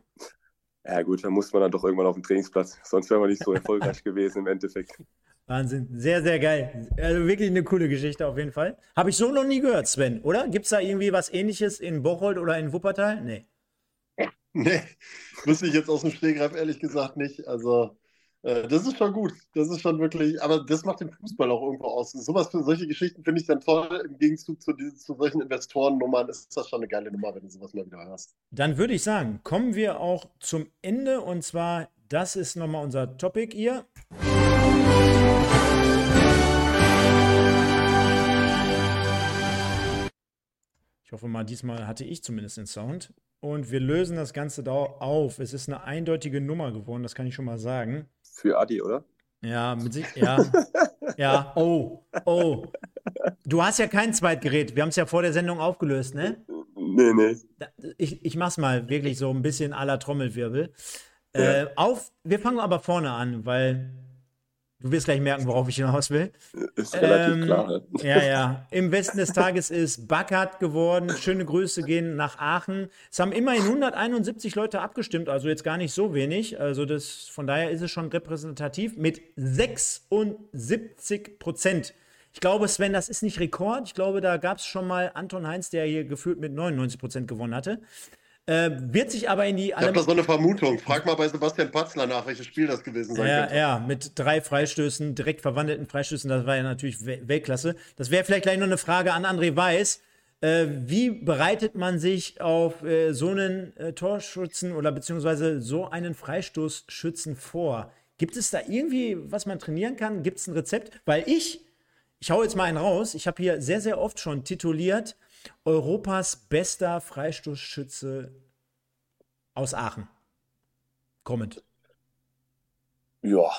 Speaker 3: Ja gut, dann muss man dann doch irgendwann auf den Trainingsplatz. Sonst wäre man nicht so erfolgreich gewesen im Endeffekt.
Speaker 1: Wahnsinn, sehr, sehr geil. Also wirklich eine coole Geschichte auf jeden Fall. Habe ich so noch nie gehört, Sven, oder? Gibt es da irgendwie was ähnliches in Bocholt oder in Wuppertal? Nee.
Speaker 2: Nee, wüsste ich jetzt aus dem Stehgreif ehrlich gesagt nicht. Also, äh, das ist schon gut. Das ist schon wirklich, aber das macht den Fußball auch irgendwo aus. Und sowas für solche Geschichten finde ich dann toll. Im Gegenzug zu, diesen, zu solchen Investorennummern ist das schon eine geile Nummer, wenn du sowas mal wieder hörst.
Speaker 1: Dann würde ich sagen, kommen wir auch zum Ende und zwar, das ist nochmal unser Topic hier. Ich hoffe mal, diesmal hatte ich zumindest den Sound. Und wir lösen das Ganze da auf. Es ist eine eindeutige Nummer geworden, das kann ich schon mal sagen.
Speaker 3: Für Adi, oder?
Speaker 1: Ja, mit sich. Ja. ja. Oh. Oh. Du hast ja kein Zweitgerät. Wir haben es ja vor der Sendung aufgelöst, ne?
Speaker 3: Nee, nee.
Speaker 1: Ich, ich mach's mal wirklich so ein bisschen à la Trommelwirbel. Ja. Äh, auf, wir fangen aber vorne an, weil Du wirst gleich merken, worauf ich hinaus will.
Speaker 3: Ist relativ ähm, klar.
Speaker 1: Ja, ja. Im Westen des Tages ist Backert geworden. Schöne Grüße gehen nach Aachen. Es haben immerhin 171 Leute abgestimmt, also jetzt gar nicht so wenig. Also das, von daher ist es schon repräsentativ mit 76 Prozent. Ich glaube, Sven, das ist nicht Rekord. Ich glaube, da gab es schon mal Anton Heinz, der hier gefühlt mit 99 Prozent gewonnen hatte. Äh, wird sich aber in die.
Speaker 2: Ich habe da so eine Vermutung. Frag mal bei Sebastian Patzler nach, welches Spiel das gewesen sein
Speaker 1: ja,
Speaker 2: könnte.
Speaker 1: Ja, mit drei Freistößen, direkt verwandelten Freistößen, das war ja natürlich Weltklasse. Das wäre vielleicht gleich noch eine Frage an André Weiß. Äh, wie bereitet man sich auf äh, so einen äh, Torschützen oder beziehungsweise so einen Freistoßschützen vor? Gibt es da irgendwie, was man trainieren kann? Gibt es ein Rezept? Weil ich, ich hau jetzt mal einen raus, ich habe hier sehr, sehr oft schon tituliert, Europas bester Freistoßschütze aus Aachen. Kommend.
Speaker 3: Ja,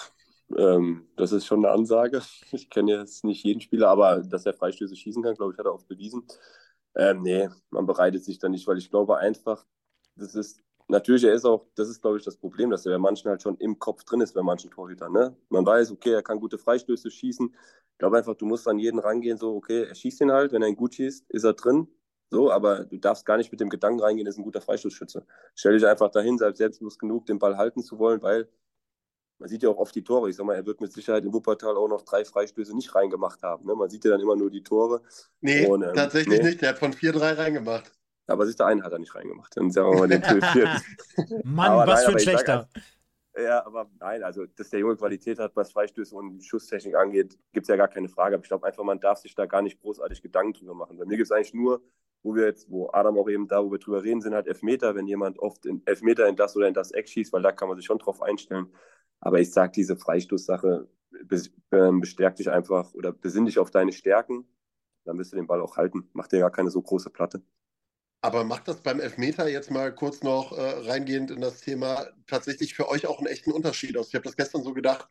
Speaker 3: ähm, das ist schon eine Ansage. Ich kenne jetzt nicht jeden Spieler, aber dass er Freistöße schießen kann, glaube ich, hat er auch bewiesen. Ähm, nee, man bereitet sich da nicht, weil ich glaube einfach, das ist, natürlich, er ist auch, das ist, glaube ich, das Problem, dass er bei manchen halt schon im Kopf drin ist, bei manchen Torhütern. Ne? Man weiß, okay, er kann gute Freistöße schießen, glaube einfach, du musst an jeden rangehen, so, okay, er schießt ihn halt, wenn er ihn gut schießt, ist er drin. So, aber du darfst gar nicht mit dem Gedanken reingehen, ist ein guter Freistoßschütze. Stell dich einfach dahin, sei selbstbewusst genug, den Ball halten zu wollen, weil man sieht ja auch oft die Tore. Ich sag mal, er wird mit Sicherheit in Wuppertal auch noch drei Freistöße nicht reingemacht haben. Ne? Man sieht ja dann immer nur die Tore.
Speaker 2: Nee, Und, ähm, tatsächlich nee. nicht. Der hat von vier, drei reingemacht.
Speaker 3: Aber sich der einen hat er nicht reingemacht. Dann sagen wir mal den vierten.
Speaker 1: Mann, aber was nein, für ein schlechter.
Speaker 3: Ja, aber nein, also dass der Junge Qualität hat, was Freistöße und Schusstechnik angeht, gibt es ja gar keine Frage. Aber ich glaube einfach, man darf sich da gar nicht großartig Gedanken drüber machen. Bei mir gibt es eigentlich nur, wo wir jetzt, wo Adam auch eben da, wo wir drüber reden, sind halt Elfmeter, wenn jemand oft in Elfmeter in das oder in das Eck schießt, weil da kann man sich schon drauf einstellen. Aber ich sage, diese Freistoßsache ähm, bestärkt dich einfach oder besinn dich auf deine Stärken, dann wirst du den Ball auch halten. Macht dir gar keine so große Platte.
Speaker 2: Aber macht das beim Elfmeter jetzt mal kurz noch äh, reingehend in das Thema tatsächlich für euch auch einen echten Unterschied aus? Ich habe das gestern so gedacht,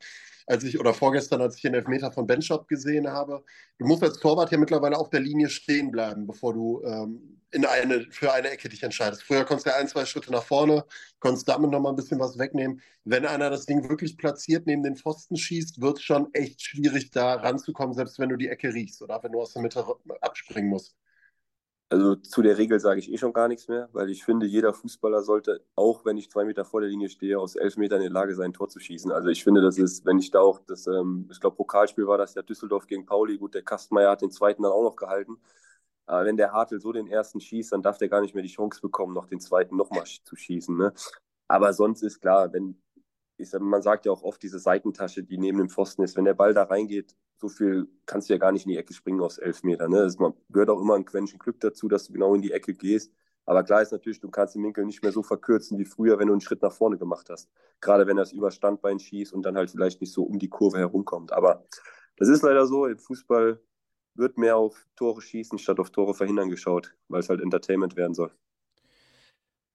Speaker 2: als ich oder vorgestern, als ich den Elfmeter von Benchop gesehen habe. Du musst als Torwart ja mittlerweile auf der Linie stehen bleiben, bevor du ähm, in eine, für eine Ecke dich entscheidest. Früher konntest du ein, zwei Schritte nach vorne, konntest damit noch mal ein bisschen was wegnehmen. Wenn einer das Ding wirklich platziert neben den Pfosten schießt, wird es schon echt schwierig, da ranzukommen, selbst wenn du die Ecke riechst oder wenn du aus der Mitte abspringen musst.
Speaker 3: Also zu der Regel sage ich eh schon gar nichts mehr, weil ich finde, jeder Fußballer sollte, auch wenn ich zwei Meter vor der Linie stehe, aus elf Metern in der Lage sein, ein Tor zu schießen. Also ich finde, das ist, wenn ich da auch das, ähm, ich glaube, Pokalspiel war das ja Düsseldorf gegen Pauli, gut, der Kastmeier hat den zweiten dann auch noch gehalten. Aber wenn der Hartl so den ersten schießt, dann darf der gar nicht mehr die Chance bekommen, noch den zweiten nochmal zu schießen. Ne? Aber sonst ist klar, wenn, ich man sagt ja auch oft diese Seitentasche, die neben dem Pfosten ist, wenn der Ball da reingeht, so viel kannst du ja gar nicht in die Ecke springen aus elf Metern. Ne? Das gehört auch immer ein Quäntchen Glück dazu, dass du genau in die Ecke gehst. Aber klar ist natürlich, du kannst den Winkel nicht mehr so verkürzen wie früher, wenn du einen Schritt nach vorne gemacht hast. Gerade wenn das über Standbein schießt und dann halt vielleicht nicht so um die Kurve herumkommt. Aber das ist leider so. Im Fußball wird mehr auf Tore schießen statt auf Tore verhindern geschaut, weil es halt Entertainment werden soll.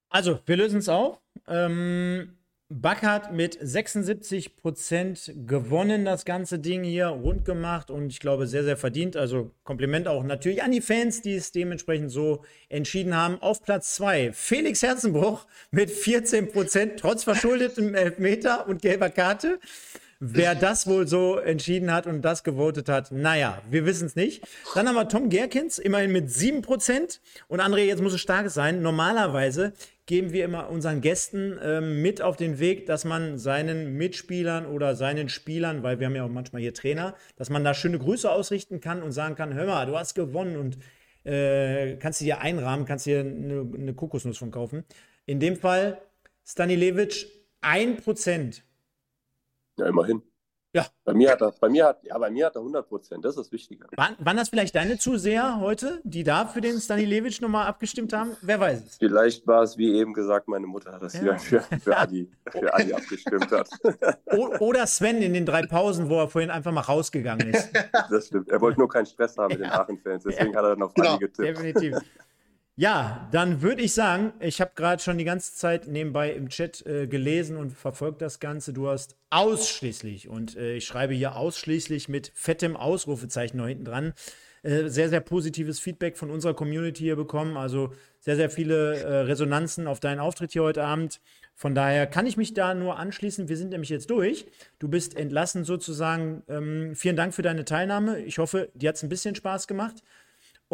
Speaker 1: Also, wir lösen es auf. Ähm, Buck hat mit 76 Prozent gewonnen, das ganze Ding hier rund gemacht und ich glaube sehr, sehr verdient. Also Kompliment auch natürlich an die Fans, die es dementsprechend so entschieden haben. Auf Platz 2 Felix Herzenbruch mit 14 Prozent, trotz verschuldetem Elfmeter und gelber Karte. Wer das wohl so entschieden hat und das gewotet hat, naja, wir wissen es nicht. Dann haben wir Tom Gerkins, immerhin mit 7%. Und André, jetzt muss es stark sein. Normalerweise geben wir immer unseren Gästen ähm, mit auf den Weg, dass man seinen Mitspielern oder seinen Spielern, weil wir haben ja auch manchmal hier Trainer, dass man da schöne Grüße ausrichten kann und sagen kann, hör mal, du hast gewonnen und äh, kannst du dir einrahmen, kannst dir eine, eine Kokosnuss von kaufen. In dem Fall Stanilevic 1%.
Speaker 3: Ja, immerhin.
Speaker 1: Ja.
Speaker 3: Bei mir hat er, bei mir hat, ja, bei mir hat er 100 Prozent, das ist das Wichtige.
Speaker 1: Waren, waren das vielleicht deine Zuseher heute, die da für den Stanilevic nochmal abgestimmt haben? Wer weiß es.
Speaker 3: Vielleicht war es, wie eben gesagt, meine Mutter, dass ja. sie für, für, Adi, für Adi abgestimmt hat.
Speaker 1: Oder Sven in den drei Pausen, wo er vorhin einfach mal rausgegangen ist.
Speaker 3: Das stimmt. Er wollte nur keinen Stress haben mit den Aachen-Fans, deswegen ja. hat er dann auf genau. Adi getippt.
Speaker 1: Definitiv. Ja, dann würde ich sagen, ich habe gerade schon die ganze Zeit nebenbei im Chat äh, gelesen und verfolgt das Ganze. Du hast ausschließlich, und äh, ich schreibe hier ausschließlich mit fettem Ausrufezeichen noch hinten dran, äh, sehr, sehr positives Feedback von unserer Community hier bekommen. Also sehr, sehr viele äh, Resonanzen auf deinen Auftritt hier heute Abend. Von daher kann ich mich da nur anschließen. Wir sind nämlich jetzt durch. Du bist entlassen sozusagen. Ähm, vielen Dank für deine Teilnahme. Ich hoffe, dir hat es ein bisschen Spaß gemacht.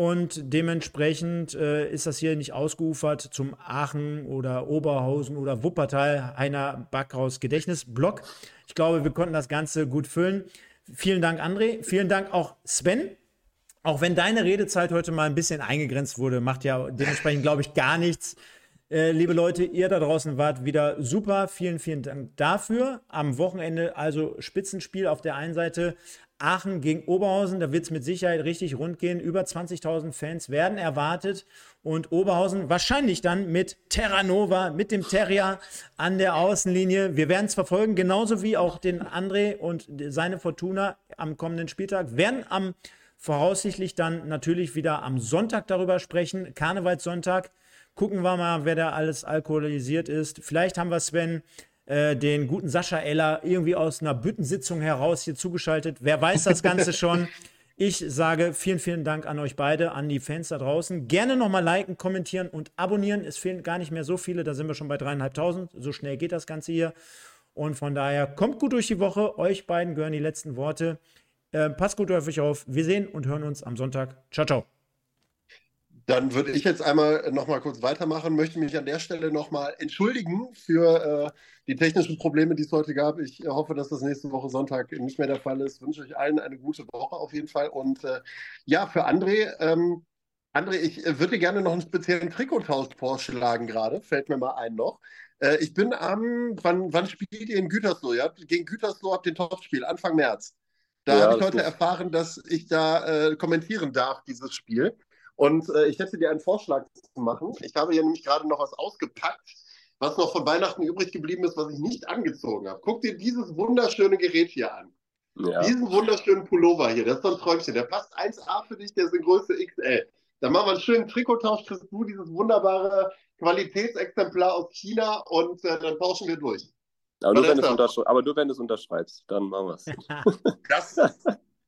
Speaker 1: Und dementsprechend äh, ist das hier nicht ausgeufert zum Aachen oder Oberhausen oder Wuppertal Heiner Backhaus Gedächtnisblock. Ich glaube, wir konnten das Ganze gut füllen. Vielen Dank, André. Vielen Dank auch Sven. Auch wenn deine Redezeit heute mal ein bisschen eingegrenzt wurde, macht ja dementsprechend, glaube ich, gar nichts. Äh, liebe Leute, ihr da draußen wart wieder super. Vielen, vielen Dank dafür. Am Wochenende also Spitzenspiel auf der einen Seite, Aachen gegen Oberhausen, da wird es mit Sicherheit richtig rund gehen. Über 20.000 Fans werden erwartet und Oberhausen wahrscheinlich dann mit Terranova, mit dem Terrier an der Außenlinie. Wir werden es verfolgen, genauso wie auch den André und seine Fortuna am kommenden Spieltag. Werden am voraussichtlich dann natürlich wieder am Sonntag darüber sprechen, Karnevalssonntag. Gucken wir mal, wer da alles alkoholisiert ist. Vielleicht haben wir Sven äh, den guten Sascha Eller irgendwie aus einer Büttensitzung heraus hier zugeschaltet. Wer weiß das Ganze schon? Ich sage vielen, vielen Dank an euch beide, an die Fans da draußen. Gerne nochmal liken, kommentieren und abonnieren. Es fehlen gar nicht mehr so viele, da sind wir schon bei dreieinhalbtausend. So schnell geht das Ganze hier. Und von daher kommt gut durch die Woche. Euch beiden gehören die letzten Worte. Äh, passt gut auf euch auf. Wir sehen und hören uns am Sonntag. Ciao, ciao.
Speaker 2: Dann würde ich jetzt einmal noch mal kurz weitermachen, möchte mich an der Stelle noch mal entschuldigen für äh, die technischen Probleme, die es heute gab. Ich äh, hoffe, dass das nächste Woche Sonntag nicht mehr der Fall ist. Ich wünsche euch allen eine gute Woche auf jeden Fall. Und äh, ja, für André, ähm, André, ich äh, würde gerne noch einen speziellen Trikottausch vorschlagen gerade. Fällt mir mal ein noch. Äh, ich bin am, wann, wann spielt ihr in Gütersloh? Ihr habt gegen Gütersloh habt den Topspiel, Anfang März. Da ja, habe ich heute gut. erfahren, dass ich da äh, kommentieren darf, dieses Spiel. Und äh, ich hätte dir einen Vorschlag zu machen. Ich habe hier nämlich gerade noch was ausgepackt, was noch von Weihnachten übrig geblieben ist, was ich nicht angezogen habe. Guck dir dieses wunderschöne Gerät hier an. Ja. Diesen wunderschönen Pullover hier, das ist so ein Träumchen. Der passt 1A für dich, der ist in Größe XL. Dann machen wir einen schönen Trikottausch, kriegst du dieses wunderbare Qualitätsexemplar aus China und äh, dann tauschen wir durch.
Speaker 3: Aber nur, aber nur, wenn du es unterschreibst, dann machen wir es.
Speaker 2: das,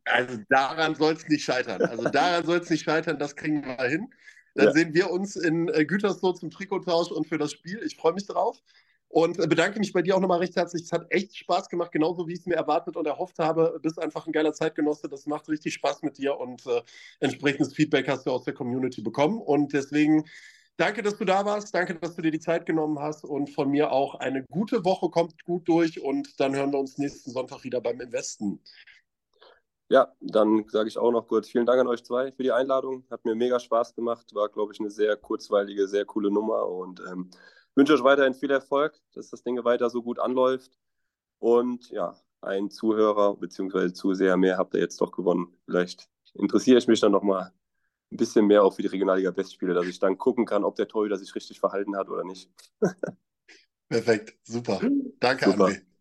Speaker 2: also daran soll es nicht scheitern. Also daran soll es nicht scheitern, das kriegen wir hin. Dann ja. sehen wir uns in äh, Gütersloh zum Trikottausch und für das Spiel. Ich freue mich drauf. Und bedanke mich bei dir auch nochmal recht herzlich. Es hat echt Spaß gemacht, genauso wie ich es mir erwartet und erhofft habe. Du bist einfach ein geiler Zeitgenosse. Das macht richtig Spaß mit dir und äh, entsprechendes Feedback hast du aus der Community bekommen. Und deswegen danke, dass du da warst. Danke, dass du dir die Zeit genommen hast. Und von mir auch eine gute Woche. Kommt gut durch und dann hören wir uns nächsten Sonntag wieder beim Investen.
Speaker 3: Ja, dann sage ich auch noch kurz vielen Dank an euch zwei für die Einladung. Hat mir mega Spaß gemacht. War, glaube ich, eine sehr kurzweilige, sehr coole Nummer und ähm, wünsche euch weiterhin viel Erfolg, dass das Ding weiter so gut anläuft. Und ja, ein Zuhörer bzw. Zuseher mehr habt ihr jetzt doch gewonnen. Vielleicht interessiere ich mich dann nochmal ein bisschen mehr auch für die Regionalliga Westspiele, dass ich dann gucken kann, ob der Torhüter sich richtig verhalten hat oder nicht.
Speaker 2: Perfekt, super. Danke, super. André.